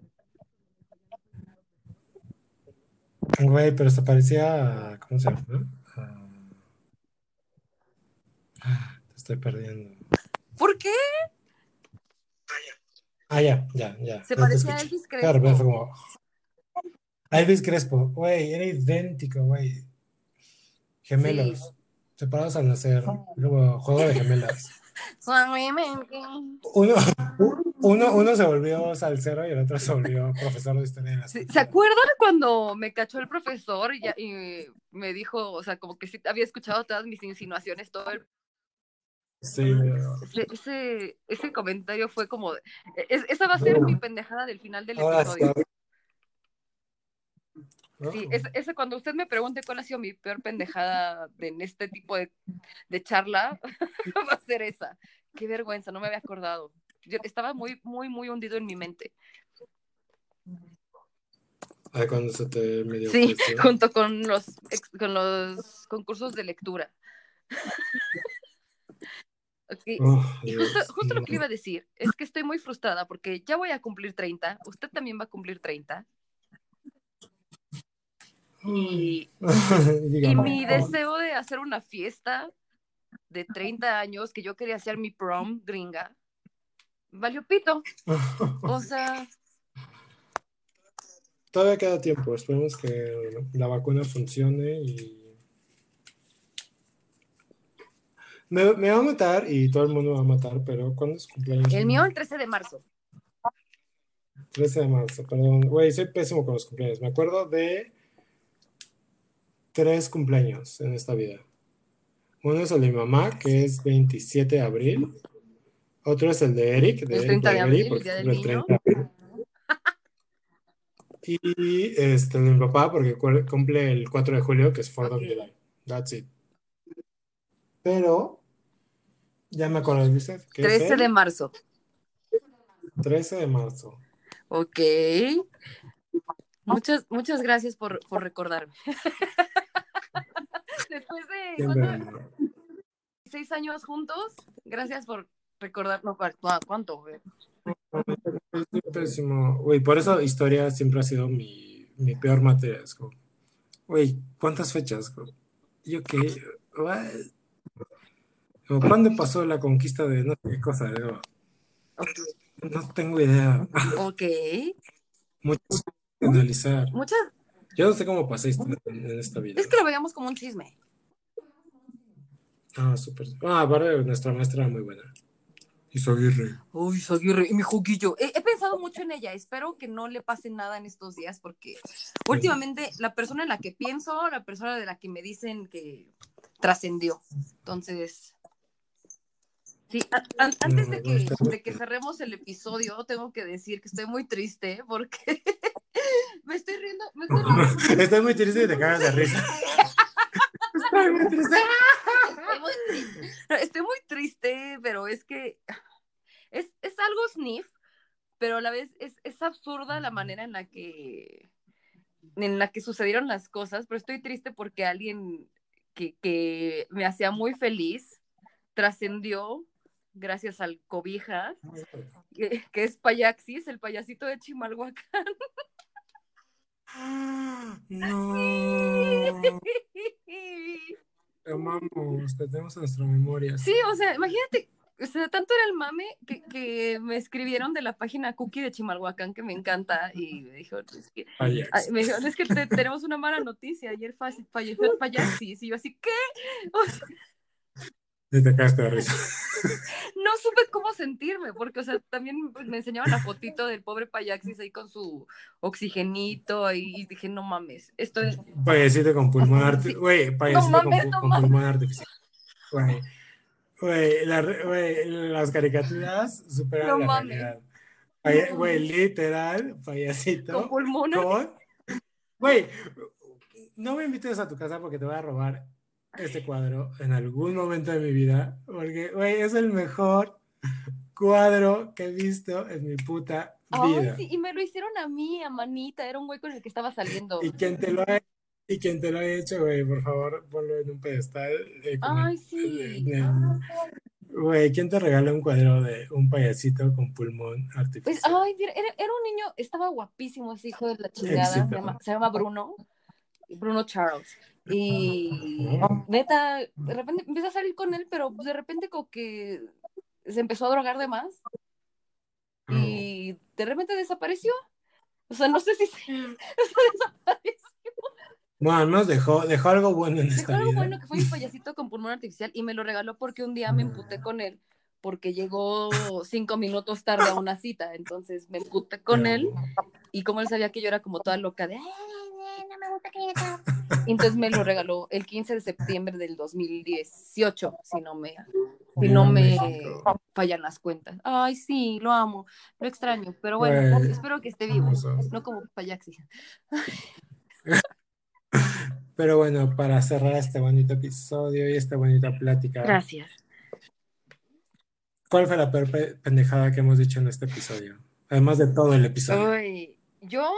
Güey, pero se parecía. a- ¿Cómo se llama? Ah, te estoy perdiendo. ¿Por qué? Ah, ya, ya, ya. Se parecía a. Elvis Claro, pero fue Crespo. como. Elvis Crespo, güey, era idéntico, güey. Gemelos, Sí. separados al nacer. Luego, juego de gemelas. Uno, uno, uno se volvió salsero y el otro se volvió profesor de historia de las Sí, ¿Se acuerdan cuando me cachó el profesor y, ya- y me dijo, o sea, como que sí había escuchado todas mis insinuaciones, todo el- Sí, ese, ese, ese comentario fue como, es- esa va a ser mi pendejada del final del ahora sí. episodio. ¿no? Sí, ese, ese cuando usted me pregunte cuál ha sido mi peor pendejada de- en este tipo de, de charla, va a ser esa. Qué vergüenza, no me había acordado. Yo estaba muy, muy, muy hundido en mi mente. Ay, cuando se te medio Sí, junto con los, con los concursos de lectura. Ok, Oh, Y justo, justo lo que iba a decir es que estoy muy frustrada porque ya voy a cumplir 30, usted también va a cumplir 30 y, y mi deseo de hacer una fiesta de 30 años que yo quería hacer mi prom gringa, valió pito. O sea, Todavía queda tiempo, esperemos que la vacuna funcione y... Me, me va a matar y todo el mundo me va a matar, pero ¿cuándo es cumpleaños? el mío el 13 de marzo. 13 de marzo, perdón. Güey, soy pésimo con los cumpleaños. Me acuerdo de tres cumpleaños en esta vida. Uno es el de mi mamá, que es 27 de abril. Otro es el de Eric, de El Eric 30 de abril, el porque día del cumple el niño. 30 de abril. Y este, el de mi papá, porque cu- cumple el 4 de julio, que es 4 Ok. of July. That's it. Pero, ya me acuerdo es 13 de marzo. 13 de marzo. Ok. Muchas, muchas gracias por, por recordarme. Después de seis años juntos, gracias por recordar. No, ¿cu- cu- ¿cuánto? pésimo. Güey, por eso historia siempre ha sido mi, mi peor materia. Es como, güey, ¿cuántas fechas? ¿Yo qué? Como, ¿Cuándo pasó la conquista de no sé qué cosa? Digo, no tengo idea. Ok. Muchas que analizar. Muchas. Yo no sé cómo pasé en, esta vida. Es que lo veíamos como un chisme. Ah, súper. Ah, aparte, nuestra maestra era muy buena. Isoguirre. Uy, Aguirre, y mi juguillo. He, he pensado mucho en ella. Espero que no le pase nada en estos días porque últimamente la persona en la que pienso, la persona de la que me dicen que trascendió. Entonces, sí, antes de que, de que cerremos el episodio, tengo que decir que estoy muy triste porque me estoy riendo. Me estoy riendo. Estoy muy triste y te cagas de risa. Estoy muy triste. Estoy muy triste. No, Estoy muy triste, pero es que es, es algo sniff, pero a la vez es, es absurda la manera en la que en la que sucedieron las cosas, pero estoy triste porque alguien que, que me hacía muy feliz trascendió gracias al Cobijas, que, que es Payaxis, el payasito de Chimalhuacán. No. Te amamos, te tenemos en nuestra memoria. Sí, o sea, imagínate, o sea, tanto era el mame que, que me escribieron de la página Cookie de Chimalhuacán, que me encanta, y me dijo, es que, Payax. me dijo, es que te- tenemos una mala noticia, ayer fa- falleció el Payaxis, y yo así, ¿qué? O sea, Te caes de risa. no supe cómo sentirme, porque, o sea, también me enseñaban la fotito del pobre Payaxis ahí con su oxigenito, y, dije, no mames, esto es, Payasito con pulmón artificial. Güey, payasito No con, mames, pu- no con pulmón artificial. Güey. Güey, la güey, las caricaturas superan No la mames. realidad. Paya- Güey, literal, payasito. con pulmones. con- Güey, no me invites a tu casa porque te voy a robar este cuadro en algún momento de mi vida. Porque, güey, es el mejor cuadro que he visto en mi puta Ay, vida. sí, y me lo hicieron a mí, a Manita, era un güey con el que estaba saliendo. Y quien te lo ha, y quien te lo ha hecho, güey, por favor, ponlo en un pedestal. eh, Ay, sí. Güey, ¿quién te regala un cuadro de un payasito con pulmón Pues, artificial? ay, mira, era, era un niño, estaba guapísimo ese hijo de la chingada, se llama, se llama Bruno, Bruno Charles. Y neta, de repente empecé a salir con él, pero de repente como que se empezó a drogar de más. Y de repente desapareció. O sea, no sé si se, desapareció. Bueno, al menos dejó, dejó algo bueno en Dejó esta algo vida. bueno que fue mi payasito con pulmón artificial y me lo regaló porque un día me emputé con él porque llegó cinco minutos tarde a una cita, entonces me emputé con él y como él sabía que yo era como toda loca de "Ay, ay, no me gusta que eso", y entonces me lo regaló el 15 de septiembre del 2018, si no me si no me fallan las cuentas. Ay, sí, lo amo, lo extraño, pero bueno, Güey, espero que esté vivo, no como Payaxi. Pero bueno, para cerrar este bonito episodio y esta bonita plática, Gracias. ¿cuál fue la peor pe- pendejada que hemos dicho en este episodio? Además de todo el episodio. Yo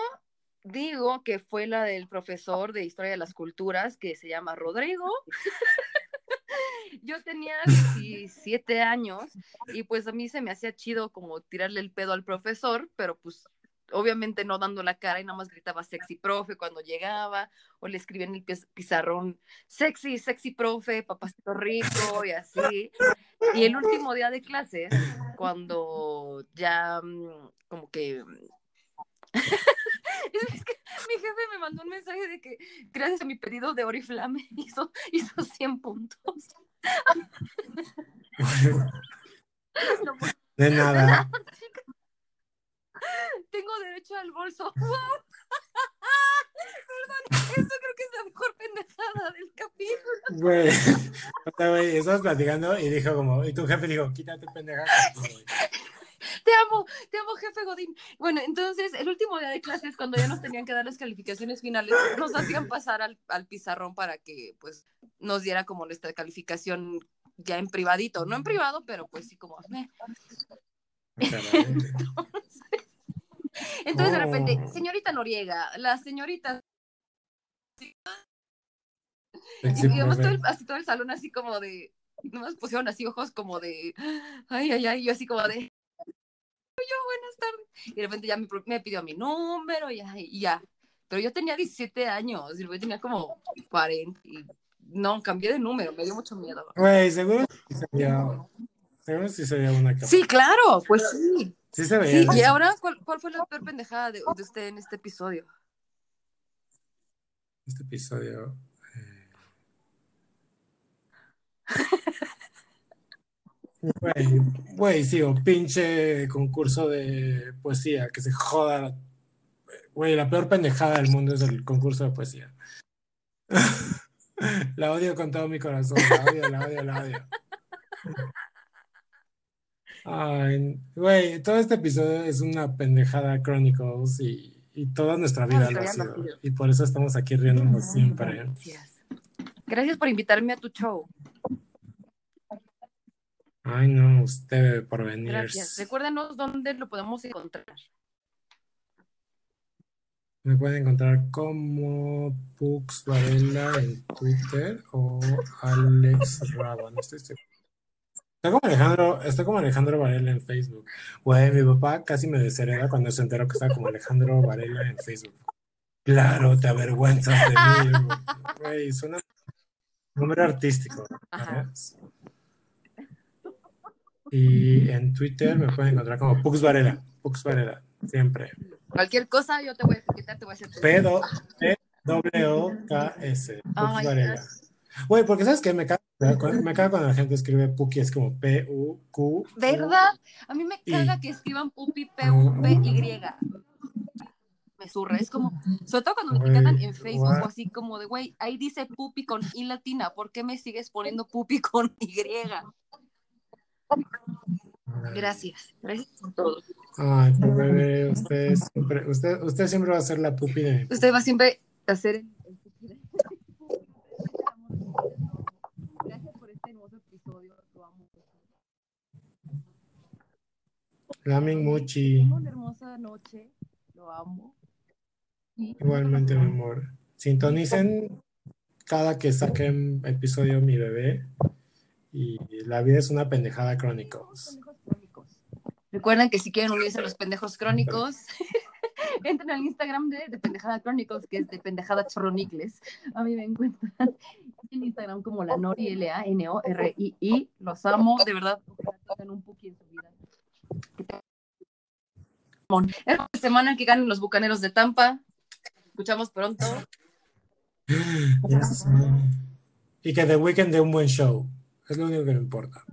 digo que fue la del profesor de Historia de las Culturas que se llama Rodrigo. Yo tenía 17 años y pues a mí se me hacía chido como tirarle el pedo al profesor, pero pues obviamente no dando la cara y nada más gritaba sexy profe cuando llegaba o le escribía en el piz- pizarrón sexy, sexy profe, papacito rico y así. Y el último día de clases, cuando ya mm, como que es que mi jefe me mandó un mensaje de que gracias a mi pedido de Oriflame hizo, hizo 100 puntos. No, pues, De nada. tengo derecho al bolso. Perdón, eso creo que es la mejor pendejada del capítulo. Güey, o sea, güey, estabas platicando y dijo como, y tu jefe dijo, quítate pendeja. güey. Te amo, te amo, jefe Godín. Bueno, entonces, el último día de clases, cuando ya nos tenían que dar las calificaciones finales, nos hacían pasar al, al pizarrón para que, pues, nos diera como nuestra calificación ya en privadito. No en privado, pero pues sí como... Entonces, de repente, Oh. señorita Noriega, la señorita... Y todo el, así todo el salón así como de... Nomás pusieron así ojos como de... Ay, ay, ay, yo así como de... Yo, buenas tardes. Y de repente ya me, me pidió mi número y ya, y ya. Pero yo tenía 17 años y luego tenía como 40. Y no, cambié de número, me dio mucho miedo. Güey, seguro sí sería, seguro sí sería una capa. Sí, claro, pues sí. Sí se veía. Sí, y ahora, ¿cuál, cuál fue la peor pendejada de, de usted en este episodio? Este episodio. eh, Güey, güey, sí, o pinche concurso de poesía, que se joda. Güey, la peor pendejada del mundo es el concurso de poesía. La odio con todo mi corazón, la odio, la odio, la odio. Ay, güey, todo este episodio es una pendejada Chronicles y, y toda nuestra vida lo ha sido. Y por eso estamos aquí riéndonos siempre. Gracias. Gracias por invitarme a tu show. Ay, no, usted por venir. Gracias. Recuérdanos dónde lo podemos encontrar. Me pueden encontrar como Pux Varela en Twitter o Alex Raba. No estoy seguro. Está como Alejandro, está como Alejandro Varela en Facebook. Güey, mi papá casi me deshereda cuando se enteró que estaba como Alejandro Varela en Facebook. Claro, te avergüenzas de mí. Güey, suena un nombre artístico. Ajá. Y en Twitter me pueden encontrar como Pux Varela. Pux Varela, siempre. Cualquier cosa yo te voy a etiquetar, te voy a hacer. P-W-O-K-S. Pux Ay, Varela. Güey, porque sabes que me caga, me caga cuando la gente escribe Puki, es como P-U-Q. ¿Verdad? A mí me caga que escriban pupi, P-U-P-Y. Me surra. Es como, sobre todo cuando me etiquetan en Facebook o así como de, güey, ahí dice pupi con I latina, ¿por qué me sigues poniendo pupi con Y? Gracias. Gracias por todo. Ay, pues, bebé, usted siempre, usted, usted siempre va a ser la pupi de Usted va siempre a de- Gracias por este hermoso episodio. Lo amo. Muchi. Tengo una hermosa noche. Lo amo. Igualmente, mi amor. Sintonicen cada que saquen episodio mi bebé. Y la vida es una pendejada crónicos. Recuerden que si quieren unirse a los pendejos crónicos, entren al Instagram de, de Pendejada Chronicles, que es de Pendejada Chronicles. A mí me encuentran en Instagram como la Nori, L-A-N-O-R-I-I. Los amo, de verdad. Tengan un poquito en su vida. Esta semana que ganen los bucaneros de Tampa. Escuchamos pronto. Y que The Weeknd dé un buen show. Es lo único que me importa.